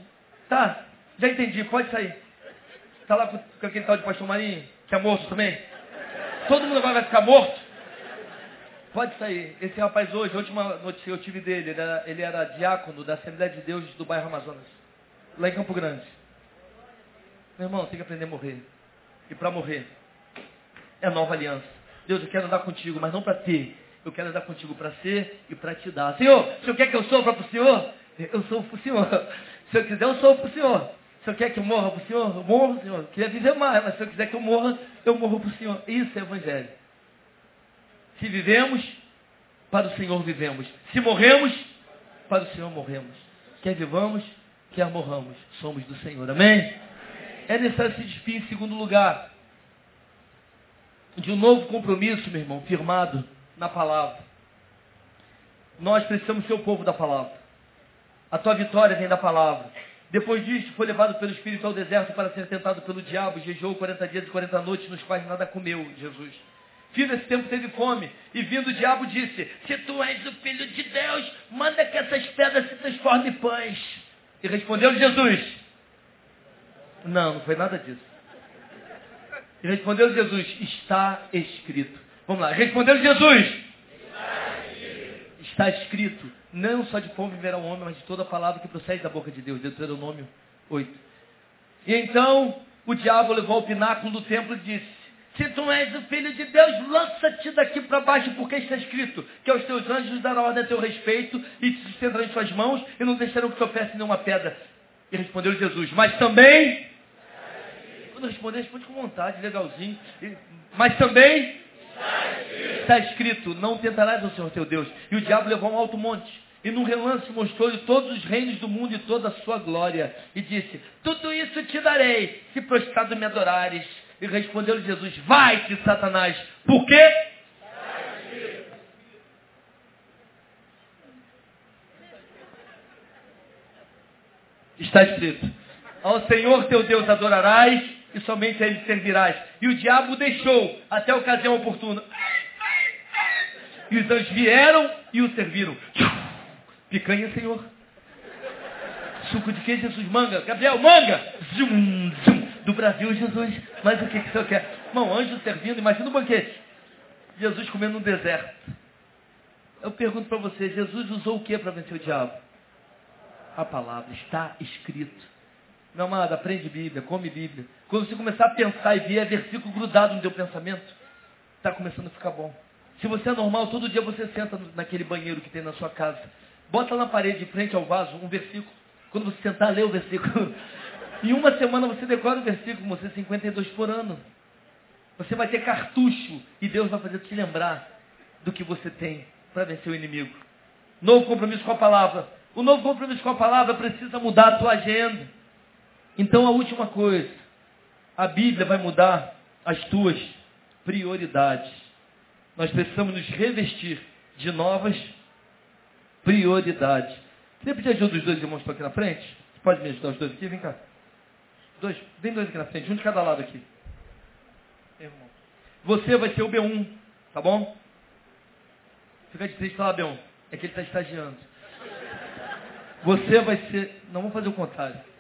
Tá, já entendi, pode sair. Tá lá com, com aquele tal de pastor Marinho, que é morto também? Todo mundo agora vai ficar morto? Pode sair. Esse rapaz hoje, a última notícia que eu tive dele, ele era, ele era diácono da Assembleia de Deus do bairro Amazonas. Lá em Campo Grande. Meu irmão, tem que aprender a morrer. E para morrer, é nova aliança. Deus, eu quero andar contigo, mas não para ter. Eu quero andar contigo para ser e para te dar. Senhor, se eu quer que eu sofra para o Senhor, eu sou para o Senhor. Se eu quiser, eu sou para o Senhor. Se eu quer que eu morra para o Senhor, eu morro, Senhor. Eu queria viver mais, mas se eu quiser que eu morra, eu morro para o Senhor. Isso é evangelho. Se vivemos, para o Senhor vivemos. Se morremos, para o Senhor morremos. Quer vivamos, quer morramos, somos do Senhor. Amém? É necessário se despir em segundo lugar de um novo compromisso, meu irmão, firmado na palavra. Nós precisamos ser o povo da palavra. A tua vitória vem da palavra. Depois disso, foi levado pelo Espírito ao deserto para ser tentado pelo diabo. Jejuou 40 dias e 40 noites, nos quais nada comeu, Jesus. Fim desse tempo teve fome. E vindo o diabo disse, se tu és o filho de Deus, manda que essas pedras se transformem em pães. E respondeu Jesus. Não, não foi nada disso. E respondeu Jesus, está escrito. Vamos lá, respondeu Jesus. Está escrito. Não só de pão viverá o homem, mas de toda palavra que procede da boca de Deus. Deuteronômio 8. E então o diabo levou ao pináculo do templo e disse, se tu és o filho de Deus, lança-te daqui para baixo, porque está escrito que aos teus anjos dará ordem a teu respeito e te sustentarão em suas mãos e não deixarão que tropece nenhuma pedra. E respondeu Jesus, mas também... Quando responder, responde com vontade, legalzinho. Mas também... Está escrito, não tentarás o Senhor teu Deus. E o diabo levou a um alto monte e num relance mostrou-lhe todos os reinos do mundo e toda a sua glória. E disse, tudo isso te darei, se prostrado me adorares. E respondeu-lhe Jesus, vai-te, Satanás. Por quê? Está escrito, ao Senhor teu Deus adorarás e somente a Ele servirás. E o diabo deixou até a ocasião oportuna. E os anjos vieram e o serviram. Picanha, Senhor. Suco de que, Jesus? Manga. Gabriel, manga. Zum, zum. Do Brasil, Jesus. Mas o que, que o Senhor quer? Irmão, anjo servindo, imagina um banquete. Jesus comendo no deserto. Eu pergunto para você, Jesus usou o que para vencer o diabo? A palavra. Está escrito. Meu amado, aprende Bíblia, come Bíblia. Quando você começar a pensar e ver é versículo grudado no teu pensamento, está começando a ficar bom. Se você é normal, todo dia você senta naquele banheiro que tem na sua casa Bota na parede, em frente ao vaso, um versículo. Quando você sentar, lê o versículo. Em uma semana você decora o versículo, você 52 por ano. Você vai ter cartucho e Deus vai fazer te lembrar do que você tem para vencer o inimigo. Novo compromisso com a palavra. O novo compromisso com a palavra precisa mudar a tua agenda. Então a última coisa, a Bíblia vai mudar as tuas prioridades. Nós precisamos nos revestir de novas prioridade. Você pedir ajuda dos dois irmãos que estão aqui na frente? Você pode me ajudar os dois aqui? Vem cá. Dois, vem dois aqui na frente, um de cada lado aqui. Irmão. Você vai ser o B1, tá bom? Fica de triste falar B1. É que ele está estagiando. Você vai ser. Não vamos fazer o contrário.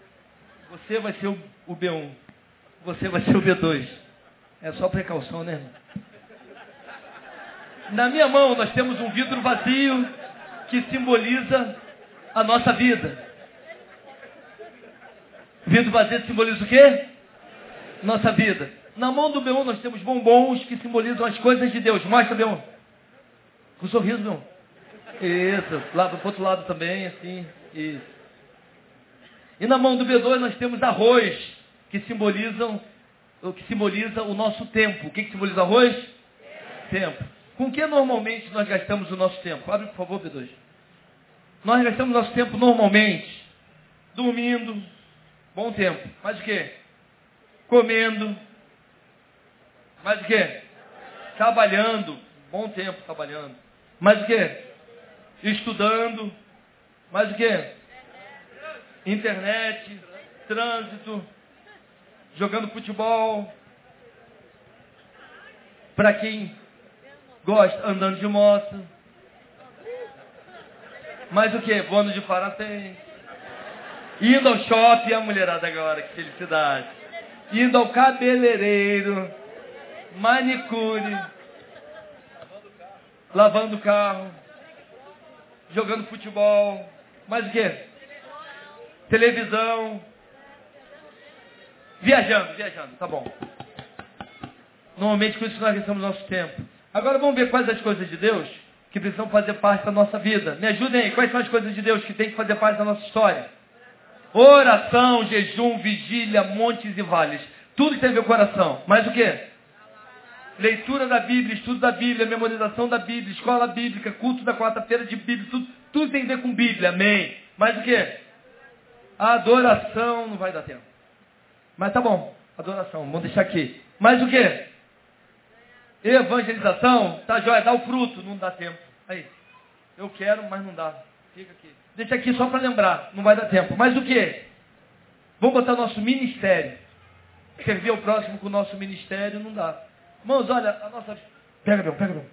Você vai ser o, o B1. Você vai ser o B2. É só precaução, né, irmão? Na minha mão nós temos um vidro vazio que simboliza a nossa vida. Vidro vazio simboliza o quê? Nossa vida. Na mão do B1 nós temos bombons que simbolizam as coisas de Deus. Mostra, B1. Com um sorriso, B1. Isso. Lá do outro lado também, assim. Isso. E na mão do B2 nós temos arroz, que simbolizam que simboliza o nosso tempo. O que, que simboliza arroz? Tempo. Com que normalmente nós gastamos o nosso tempo? Abre, por favor, B2. Nós gastamos nosso tempo normalmente dormindo, bom tempo. Mais o quê? Comendo. Mais o quê? Trabalhando, bom tempo trabalhando. Mais o quê? Estudando. Mais o quê? Internet, trânsito, jogando futebol. Para quem gosta, andando de moto. Mas o que? Bônus de parabéns. Indo ao shopping, a mulherada agora, que felicidade. Indo ao cabeleireiro, manicure, lavando o carro, jogando futebol. Mais o que? Televisão. Viajando, viajando, tá bom. Normalmente com isso nós gastamos nosso tempo. Agora vamos ver quais as coisas de Deus que precisam fazer parte da nossa vida. Me ajudem aí, quais são as coisas de Deus que tem que fazer parte da nossa história? Oração, jejum, vigília, montes e vales. Tudo que tem a ver com oração. Mais o que? Leitura da Bíblia, estudo da Bíblia, memorização da Bíblia, escola bíblica, culto da quarta-feira de Bíblia, tudo, tudo tem a ver com Bíblia, amém. Mais o que? Adoração, não vai dar tempo. Mas tá bom, adoração, vamos deixar aqui. Mais o que? Evangelização, tá jóia, dá o fruto, não dá tempo. Aí, eu quero, mas não dá. Fica aqui. Deixa aqui só para lembrar, não vai dar tempo. Mas o que? Vamos botar nosso ministério. Servir ao próximo com o nosso ministério não dá. Irmãos, olha, a nossa. Pega meu, pega meu.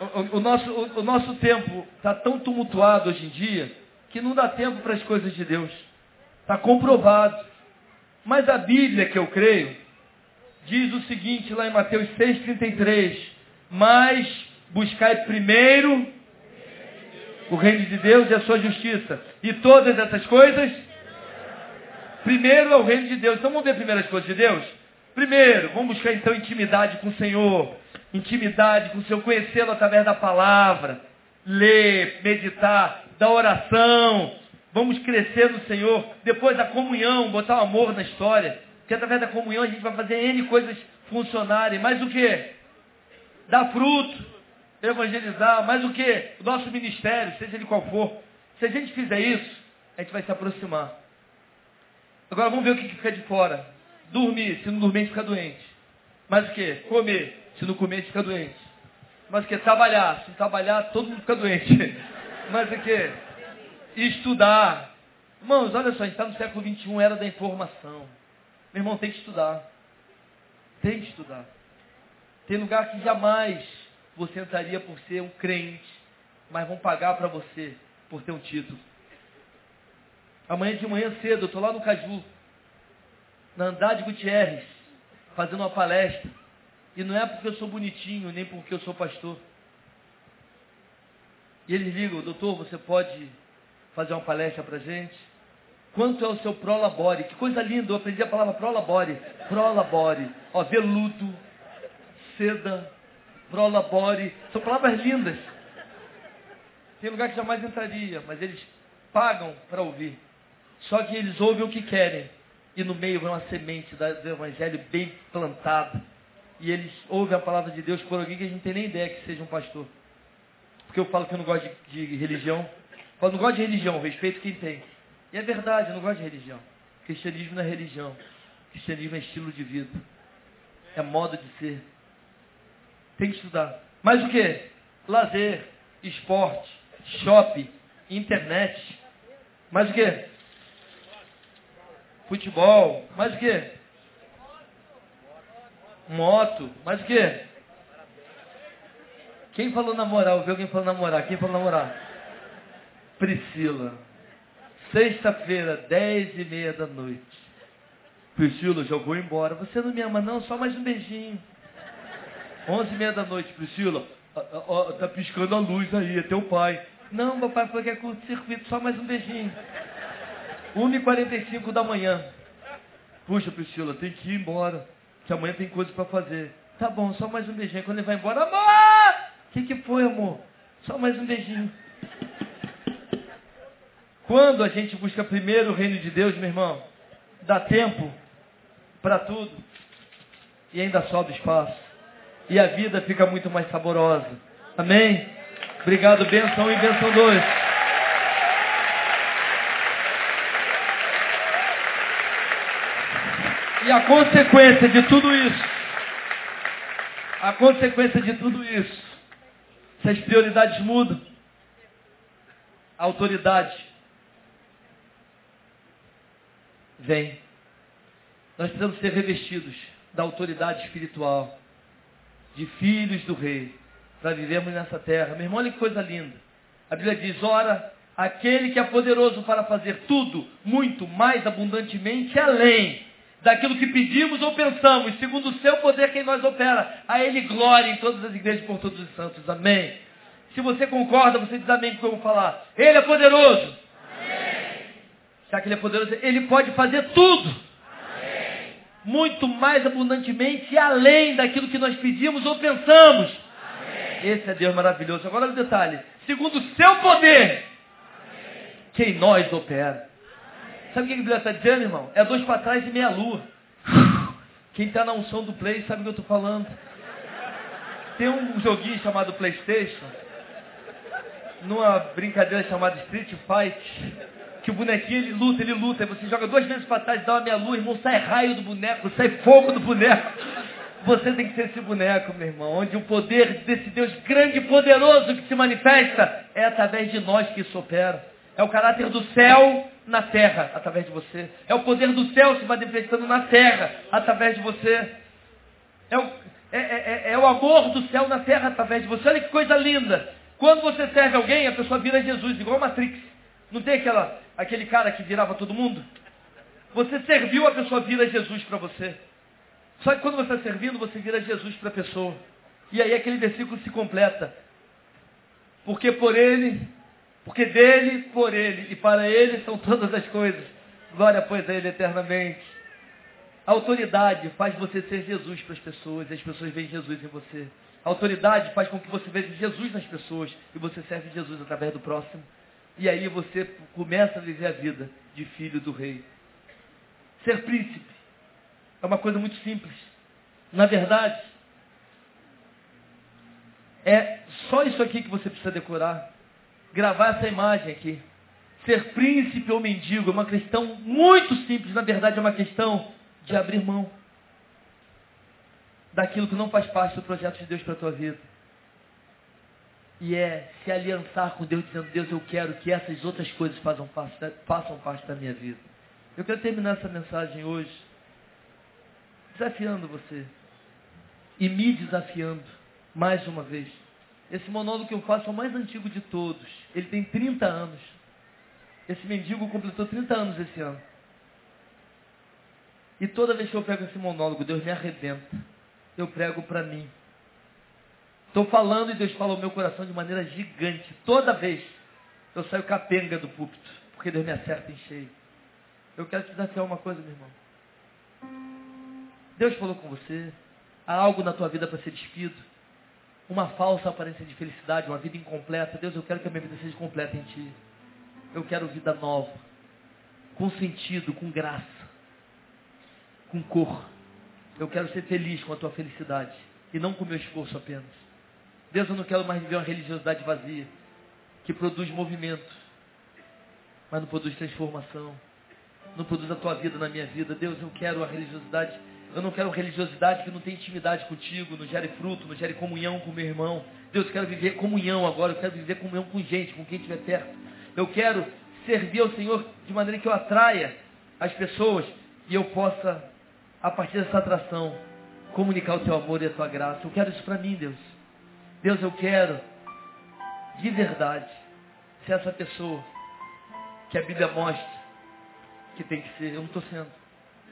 O, o, o nosso, o, o nosso tempo está tão tumultuado hoje em dia que não dá tempo para as coisas de Deus. Está comprovado. Mas a Bíblia, que eu creio, diz o seguinte lá em Mateus 6,33. Mas buscai primeiro o reino de Deus e a sua justiça. E todas essas coisas, primeiro é o reino de Deus. Então vamos ver as primeiras coisas de Deus? Primeiro, vamos buscar então intimidade com o Senhor. Intimidade com o Senhor, conhecê-lo através da palavra. Ler, meditar, da oração. Vamos crescer no Senhor. Depois da comunhão, botar o amor na história. Porque através da comunhão a gente vai fazer N coisas funcionarem. Mais o que? Dar fruto evangelizar, mas o que? O nosso ministério, seja ele qual for. Se a gente fizer isso, a gente vai se aproximar. Agora vamos ver o que fica de fora. Dormir, se não dormir, a gente fica doente. Mas o que? Comer, se não comer, a gente fica doente. Mas o que? Trabalhar, se não trabalhar, todo mundo fica doente. Mas o que? Estudar. Irmãos, olha só, a gente está no século XXI, era da informação. Meu irmão, tem que estudar. Tem que estudar. Tem lugar que jamais você entraria por ser um crente, mas vão pagar para você por ter um título. Amanhã de manhã cedo, eu estou lá no Caju, na Andrade Gutierrez, fazendo uma palestra. E não é porque eu sou bonitinho, nem porque eu sou pastor. E eles ligam, doutor, você pode fazer uma palestra para gente? Quanto é o seu prolabore? Que coisa linda, eu aprendi a palavra prolabore. Prolabore. Ó, veludo, seda, prolabore. São palavras lindas. Tem lugar que jamais entraria, mas eles pagam para ouvir. Só que eles ouvem o que querem. E no meio vem uma semente do Evangelho bem plantada. E eles ouvem a palavra de Deus por alguém que a gente não tem nem ideia que seja um pastor. Porque eu falo que eu não gosto de, de religião. Eu falo, não gosto de religião, respeito quem tem. E é verdade, eu não gosto de religião. Cristianismo não é religião. Cristianismo é estilo de vida. É modo de ser. Tem que estudar. Mas o que? Lazer, esporte, shopping, internet. Mais o que? Futebol. Mais o que? Moto. Mais o que? Quem falou namorar? Ouviu alguém falou namorar? Quem falou namorar? Priscila. Sexta-feira, dez e meia da noite. Priscila, já vou embora. Você não me ama não? Só mais um beijinho. Onze e meia da noite, Priscila. Tá piscando a luz aí, é teu pai. Não, meu pai falou que é curto-circuito, só mais um beijinho. 1h45 da manhã. Puxa, Priscila, tem que ir embora. Que amanhã tem coisa para fazer. Tá bom, só mais um beijinho. Quando ele vai embora, amor! Que, que foi, amor? Só mais um beijinho. Quando a gente busca primeiro o reino de Deus, meu irmão, dá tempo para tudo. E ainda sobra espaço e a vida fica muito mais saborosa. Amém? Obrigado, benção e benção dois. E a consequência de tudo isso, a consequência de tudo isso, se as prioridades mudam, a autoridade vem. Nós precisamos ser revestidos da autoridade espiritual de filhos do rei, para vivermos nessa terra. Meu irmão, olha que coisa linda. A Bíblia diz, ora, aquele que é poderoso para fazer tudo, muito mais abundantemente, além daquilo que pedimos ou pensamos, segundo o seu poder quem nós opera. A ele glória em todas as igrejas por todos os santos. Amém. Se você concorda, você diz amém com o que eu vou falar. Ele é poderoso. Amém. Que ele é poderoso, ele pode fazer tudo muito mais abundantemente e além daquilo que nós pedimos ou pensamos. Amém. Esse é Deus maravilhoso. Agora o detalhe. Segundo o seu poder, Amém. que em nós opera. Sabe o que a Bíblia está dizendo, irmão? É dois para trás e meia lua. Quem está na unção do play sabe o que eu estou falando. Tem um joguinho chamado Playstation, numa brincadeira chamada Street Fight, que o bonequinho ele luta, ele luta, e você joga duas vezes para trás, dá uma meia luz, irmão, sai raio do boneco, sai fogo do boneco. Você tem que ser esse boneco, meu irmão, onde o poder desse Deus grande e poderoso que se manifesta é através de nós que isso opera. É o caráter do céu na terra através de você. É o poder do céu se manifestando na terra através de você. É o, é, é, é, é o amor do céu na terra através de você. Olha que coisa linda. Quando você serve alguém, a pessoa vira Jesus, igual Matrix. Não tem aquela, aquele cara que virava todo mundo? Você serviu, a pessoa vira Jesus para você. Só que quando você está servindo, você vira Jesus para a pessoa. E aí aquele versículo se completa. Porque por ele, porque dele, por ele e para ele são todas as coisas. Glória, pois, a ele eternamente. A autoridade faz você ser Jesus para as pessoas e as pessoas veem Jesus em você. A autoridade faz com que você veja Jesus nas pessoas e você serve Jesus através do próximo. E aí você começa a viver a vida de filho do rei. Ser príncipe é uma coisa muito simples. Na verdade, é só isso aqui que você precisa decorar. Gravar essa imagem aqui. Ser príncipe ou mendigo é uma questão muito simples. Na verdade, é uma questão de abrir mão daquilo que não faz parte do projeto de Deus para a tua vida. E é se aliançar com Deus, dizendo, Deus, eu quero que essas outras coisas façam parte, façam parte da minha vida. Eu quero terminar essa mensagem hoje desafiando você e me desafiando mais uma vez. Esse monólogo que eu faço é o mais antigo de todos. Ele tem 30 anos. Esse mendigo completou 30 anos esse ano. E toda vez que eu pego esse monólogo, Deus me arrebenta. Eu prego para mim. Estou falando e Deus fala ao meu coração de maneira gigante. Toda vez eu saio capenga do púlpito, porque Deus me acerta em cheio. Eu quero te desafiar uma coisa, meu irmão. Deus falou com você. Há algo na tua vida para ser despido. Uma falsa aparência de felicidade, uma vida incompleta. Deus, eu quero que a minha vida seja completa em Ti. Eu quero vida nova. Com sentido, com graça. Com cor. Eu quero ser feliz com a Tua felicidade. E não com o meu esforço apenas. Deus, eu não quero mais viver uma religiosidade vazia. Que produz movimento. Mas não produz transformação. Não produz a Tua vida na minha vida. Deus, eu quero a religiosidade eu não quero religiosidade que não tem intimidade contigo, não gere fruto, não gere comunhão com meu irmão. Deus, eu quero viver comunhão agora, eu quero viver comunhão com gente, com quem estiver perto. Eu quero servir ao Senhor de maneira que eu atraia as pessoas e eu possa, a partir dessa atração, comunicar o teu amor e a tua graça. Eu quero isso para mim, Deus. Deus, eu quero, de verdade, ser essa pessoa que a Bíblia mostra que tem que ser. Eu não estou sendo.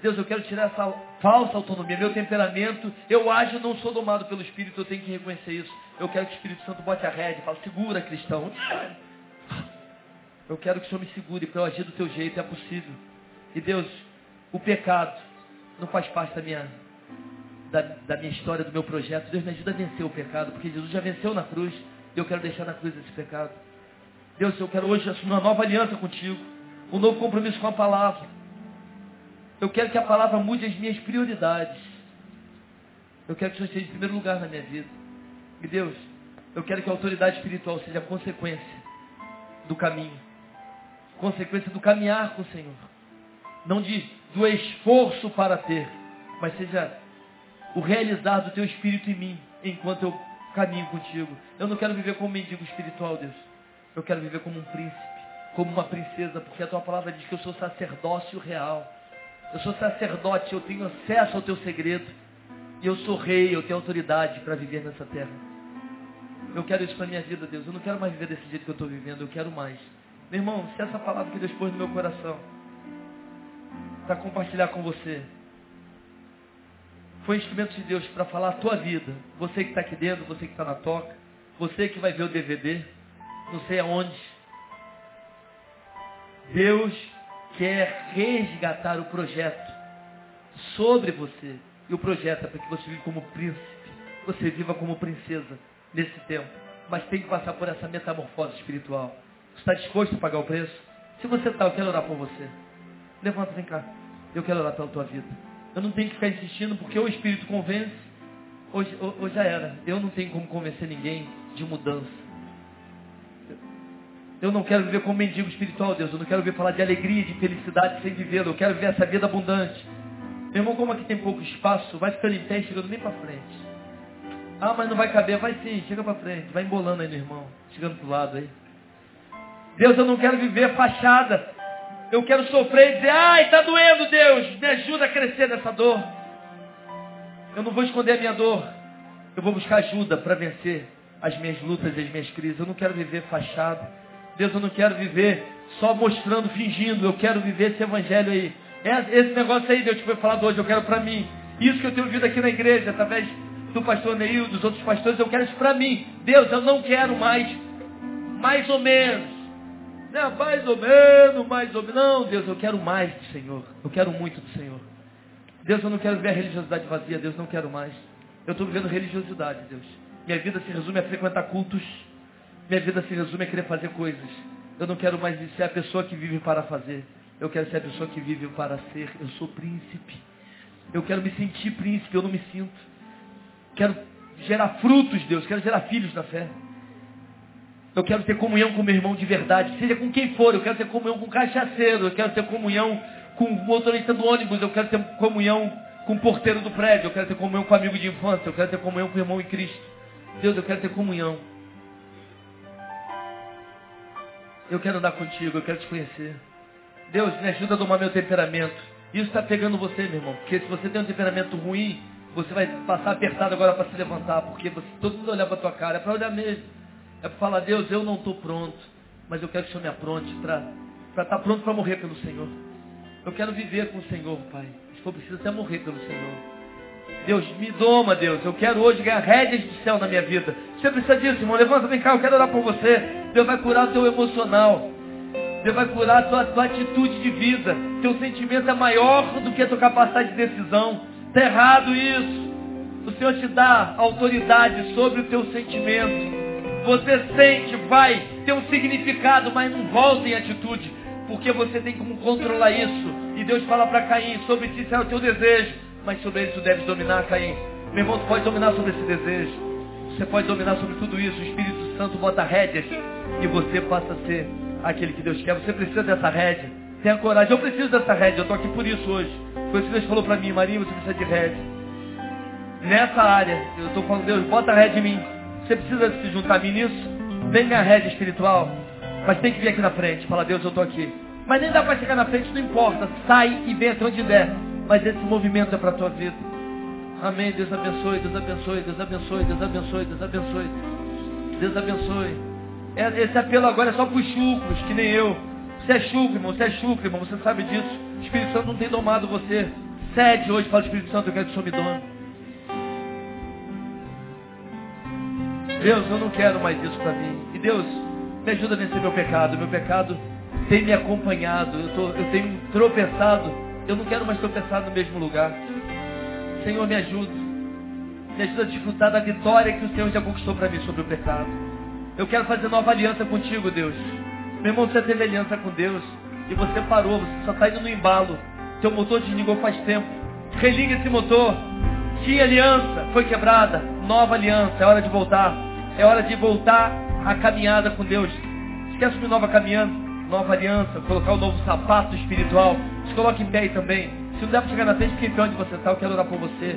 Deus, eu quero tirar essa falsa autonomia, meu temperamento, eu ajo, não sou domado pelo Espírito, eu tenho que reconhecer isso. Eu quero que o Espírito Santo bote a rédea e fale, segura cristão. Eu quero que o Senhor me segure para eu agir do teu jeito, é possível. E Deus, o pecado não faz parte da minha, da, da minha história, do meu projeto. Deus me ajuda a vencer o pecado, porque Jesus já venceu na cruz, e eu quero deixar na cruz esse pecado. Deus, eu quero hoje assumir uma nova aliança contigo, um novo compromisso com a palavra. Eu quero que a palavra mude as minhas prioridades. Eu quero que o Senhor esteja em primeiro lugar na minha vida. E Deus, eu quero que a autoridade espiritual seja consequência do caminho. Consequência do caminhar com o Senhor. Não de, do esforço para ter, mas seja o realizar do teu espírito em mim, enquanto eu caminho contigo. Eu não quero viver como um mendigo espiritual, Deus. Eu quero viver como um príncipe, como uma princesa, porque a tua palavra diz que eu sou sacerdócio real. Eu sou sacerdote, eu tenho acesso ao teu segredo. E eu sou rei, eu tenho autoridade para viver nessa terra. Eu quero isso para minha vida, Deus. Eu não quero mais viver desse jeito que eu estou vivendo, eu quero mais. Meu irmão, se essa palavra que Deus pôs no meu coração para compartilhar com você foi instrumento de Deus para falar a tua vida. Você que está aqui dentro, você que está na toca, você que vai ver o DVD, não sei aonde. Deus quer resgatar o projeto sobre você. E o projeto é para que você viva como príncipe, você viva como princesa nesse tempo. Mas tem que passar por essa metamorfose espiritual. Você está disposto a pagar o preço? Se você está, eu quero orar por você. Levanta, vem cá. Eu quero orar pela tua vida. Eu não tenho que ficar insistindo porque o Espírito convence. Hoje, hoje já era. Eu não tenho como convencer ninguém de mudança. Eu não quero viver como mendigo espiritual, Deus. Eu não quero ver falar de alegria, de felicidade sem viver. Eu quero viver essa vida abundante. Meu irmão, como aqui tem pouco espaço, vai ficando em pé chegando bem para frente. Ah, mas não vai caber. Vai sim, chega para frente. Vai embolando aí, meu irmão. Chegando pro lado aí. Deus, eu não quero viver fachada. Eu quero sofrer e dizer, ai, está doendo, Deus, me ajuda a crescer nessa dor. Eu não vou esconder a minha dor. Eu vou buscar ajuda para vencer as minhas lutas e as minhas crises. Eu não quero viver fachado. Deus, eu não quero viver só mostrando, fingindo. Eu quero viver esse evangelho aí. É esse negócio aí, Deus, que foi falado hoje, eu quero para mim. Isso que eu tenho ouvido aqui na igreja, através do pastor Neil, dos outros pastores, eu quero isso para mim. Deus, eu não quero mais, mais ou menos. Não, mais ou menos, mais ou menos. Não, Deus, eu quero mais do Senhor. Eu quero muito do Senhor. Deus, eu não quero ver a religiosidade vazia. Deus, não quero mais. Eu estou vivendo religiosidade, Deus. Minha vida se resume a frequentar cultos. Minha vida se resume a querer fazer coisas. Eu não quero mais ser a pessoa que vive para fazer. Eu quero ser a pessoa que vive para ser. Eu sou príncipe. Eu quero me sentir príncipe, eu não me sinto. Quero gerar frutos, Deus. Quero gerar filhos na fé. Eu quero ter comunhão com meu irmão de verdade, seja com quem for. Eu quero ter comunhão com cachaceiro. Eu quero ter comunhão com o motorista do ônibus. Eu quero ter comunhão com o porteiro do prédio. Eu quero ter comunhão com o amigo de infância. Eu quero ter comunhão com o irmão em Cristo. Deus, eu quero ter comunhão. Eu quero andar contigo. Eu quero te conhecer. Deus, me ajuda a domar meu temperamento. Isso está pegando você, meu irmão. Porque se você tem um temperamento ruim, você vai passar apertado agora para se levantar. Porque você, todo mundo olhar para tua cara. É para olhar mesmo. É para falar, Deus, eu não estou pronto. Mas eu quero que o Senhor me apronte para estar tá pronto para morrer pelo Senhor. Eu quero viver com o Senhor, Pai. Se for preciso até morrer pelo Senhor. Deus, me doma, Deus. Eu quero hoje ganhar rédeas do céu na minha vida. Você precisa disso, irmão. Levanta, vem cá, eu quero orar por você. Deus vai curar o teu emocional. Deus vai curar a tua, tua atitude de vida. Teu sentimento é maior do que a tua capacidade de decisão. Está errado isso. O Senhor te dá autoridade sobre o teu sentimento. Você sente, vai ter um significado, mas não volta em atitude. Porque você tem como controlar isso. E Deus fala para Caim, sobre ti será o teu desejo. Mas sobre ele tu deves dominar, Caim. Meu irmão, tu pode dominar sobre esse desejo. Você pode dominar sobre tudo isso. O Espírito Santo bota rédeas. E você passa a ser aquele que Deus quer. Você precisa dessa rédea. Tenha coragem. Eu preciso dessa rédea. Eu estou aqui por isso hoje. Foi isso que Deus falou para mim. Maria, você precisa de rédea. Nessa área, eu estou falando, Deus, bota a rédea em mim. Você precisa se juntar a mim nisso? Vem minha rédea espiritual. Mas tem que vir aqui na frente. Fala, Deus, eu estou aqui. Mas nem dá para chegar na frente, não importa. Sai e vem onde der. Mas esse movimento é para a tua vida. Amém. Deus abençoe, Deus abençoe, Deus abençoe, Deus abençoe, Deus abençoe. Deus abençoe. É, esse apelo agora é só para os chucros, que nem eu. Você é chucro, irmão, você é chucro, irmão, você sabe disso. O Espírito Santo não tem domado você. Cede hoje, fala Espírito Santo, eu quero que o Senhor me done. Deus, eu não quero mais isso para mim. E Deus, me ajuda a vencer meu pecado. Meu pecado tem me acompanhado. Eu, tô, eu tenho tropeçado. Eu não quero mais tropeçar no mesmo lugar. Senhor, me ajuda. Me ajuda a desfrutar da vitória que o Senhor já conquistou para mim sobre o pecado. Eu quero fazer nova aliança contigo, Deus. Meu irmão, você teve aliança com Deus e você parou, você só está indo no embalo. Seu motor desligou faz tempo. Religa esse motor. Tinha aliança, foi quebrada. Nova aliança, é hora de voltar. É hora de voltar à caminhada com Deus. Esquece de nova caminhada, nova aliança, colocar o um novo sapato espiritual. Se coloque em pé aí também. Se não der para chegar na frente, fique em pé onde você está. Eu quero orar por você.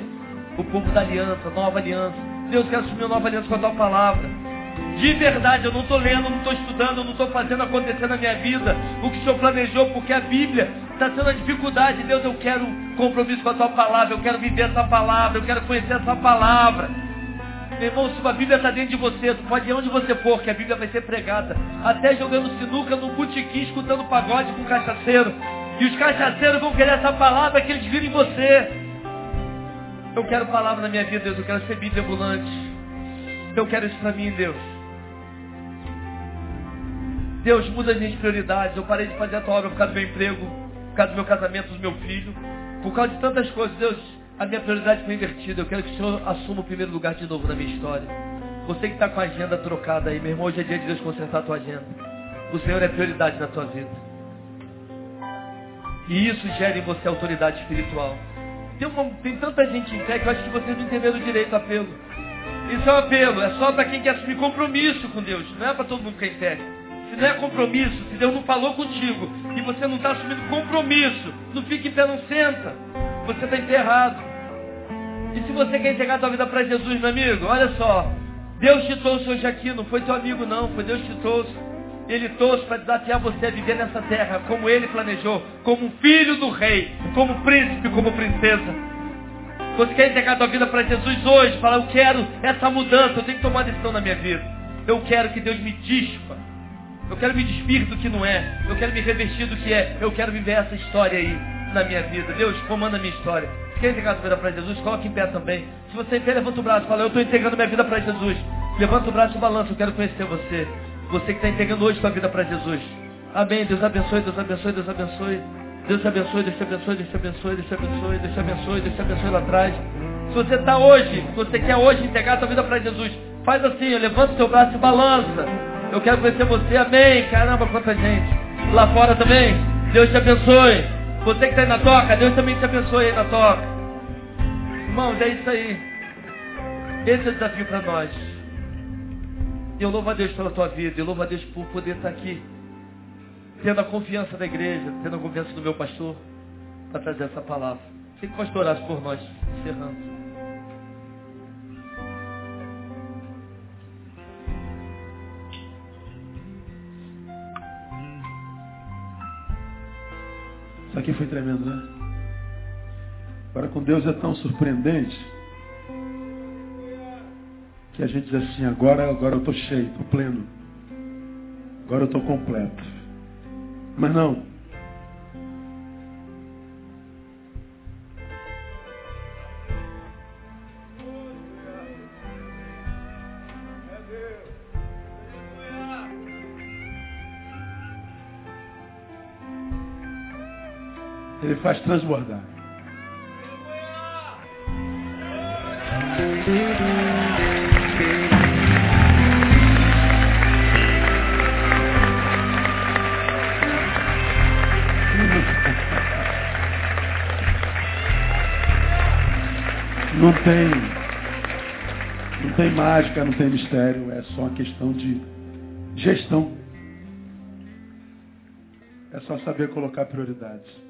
O povo da aliança, nova aliança. Deus quer assumir uma nova aliança com a tua palavra. De verdade, eu não estou lendo, não estou estudando, eu não estou fazendo acontecer na minha vida o que o Senhor planejou, porque a Bíblia está sendo a dificuldade. Deus, eu quero compromisso com a tua palavra, eu quero viver essa palavra, eu quero conhecer essa palavra. Meu irmão, se a Bíblia está dentro de você, tu pode ir onde você for, que a Bíblia vai ser pregada. Até jogando sinuca no botequim, escutando pagode com cachaceiro. E os cachaceiros vão querer essa palavra que eles viram em você. Eu quero palavra na minha vida, Deus. Eu quero ser Bíblia ambulante. Eu quero isso para mim, Deus. Deus, muda as minhas prioridades. Eu parei de fazer a tua obra por causa do meu emprego, por causa do meu casamento, do meu filho. Por causa de tantas coisas, Deus. A minha prioridade foi invertida. Eu quero que o Senhor assuma o primeiro lugar de novo na minha história. Você que está com a agenda trocada aí, meu irmão, hoje é dia de Deus consertar a tua agenda. O Senhor é prioridade na tua vida. E isso gera em você autoridade espiritual. Tem, uma, tem tanta gente em fé que eu acho que vocês não entenderam direito o apelo. Isso é um apelo, é só para quem quer assumir compromisso com Deus, não é para todo mundo que é em fé. Se não é compromisso, se Deus não falou contigo e você não está assumindo compromisso, não fique em pé, não senta. Você está enterrado. E se você quer entregar a tua vida para Jesus, meu amigo, olha só. Deus te trouxe hoje aqui, não foi teu amigo não, foi Deus te trouxe. Ele trouxe para desafiar você a viver nessa terra como ele planejou, como filho do rei, como príncipe, como princesa. Você quer entregar a sua vida para Jesus hoje? Fala, eu quero essa mudança, eu tenho que tomar decisão na minha vida. Eu quero que Deus me dispa. Eu quero me despir do que não é. Eu quero me revestir do que é. Eu quero viver essa história aí na minha vida. Deus, comanda a minha história. Quer entregar sua vida para Jesus? Coloque em pé também. Se você pé, levanta o braço. Fala, eu estou entregando minha vida para Jesus. Levanta o braço e balança. Eu quero conhecer você. Você que está entregando hoje sua vida para Jesus. Amém. Deus abençoe, Deus abençoe, Deus abençoe. Deus te abençoe, Deus te abençoe, Deus te abençoe, Deus te abençoe, Deus te abençoe, Deus te abençoe lá atrás. Se você está hoje, se você quer hoje entregar sua vida para Jesus, faz assim, levanta o seu braço e balança. Eu quero conhecer você, amém. Caramba, quanta gente. Lá fora também, Deus te abençoe. Você que está aí na toca, Deus também te abençoe aí na toca. Irmãos, é isso aí. Esse é o desafio para nós. Eu louvo a Deus pela tua vida. Eu louvo a Deus por poder estar aqui. Tendo a confiança da igreja, tendo a confiança do meu pastor, para trazer essa palavra. Sei que o pastor por nós, encerrando. Isso aqui foi tremendo, né? Agora com Deus é tão surpreendente que a gente diz assim, agora, agora eu estou cheio, estou pleno. Agora eu estou completo. Mas não. Ele faz transbordar. Não tem, não tem mágica, não tem mistério, é só uma questão de gestão. É só saber colocar prioridades.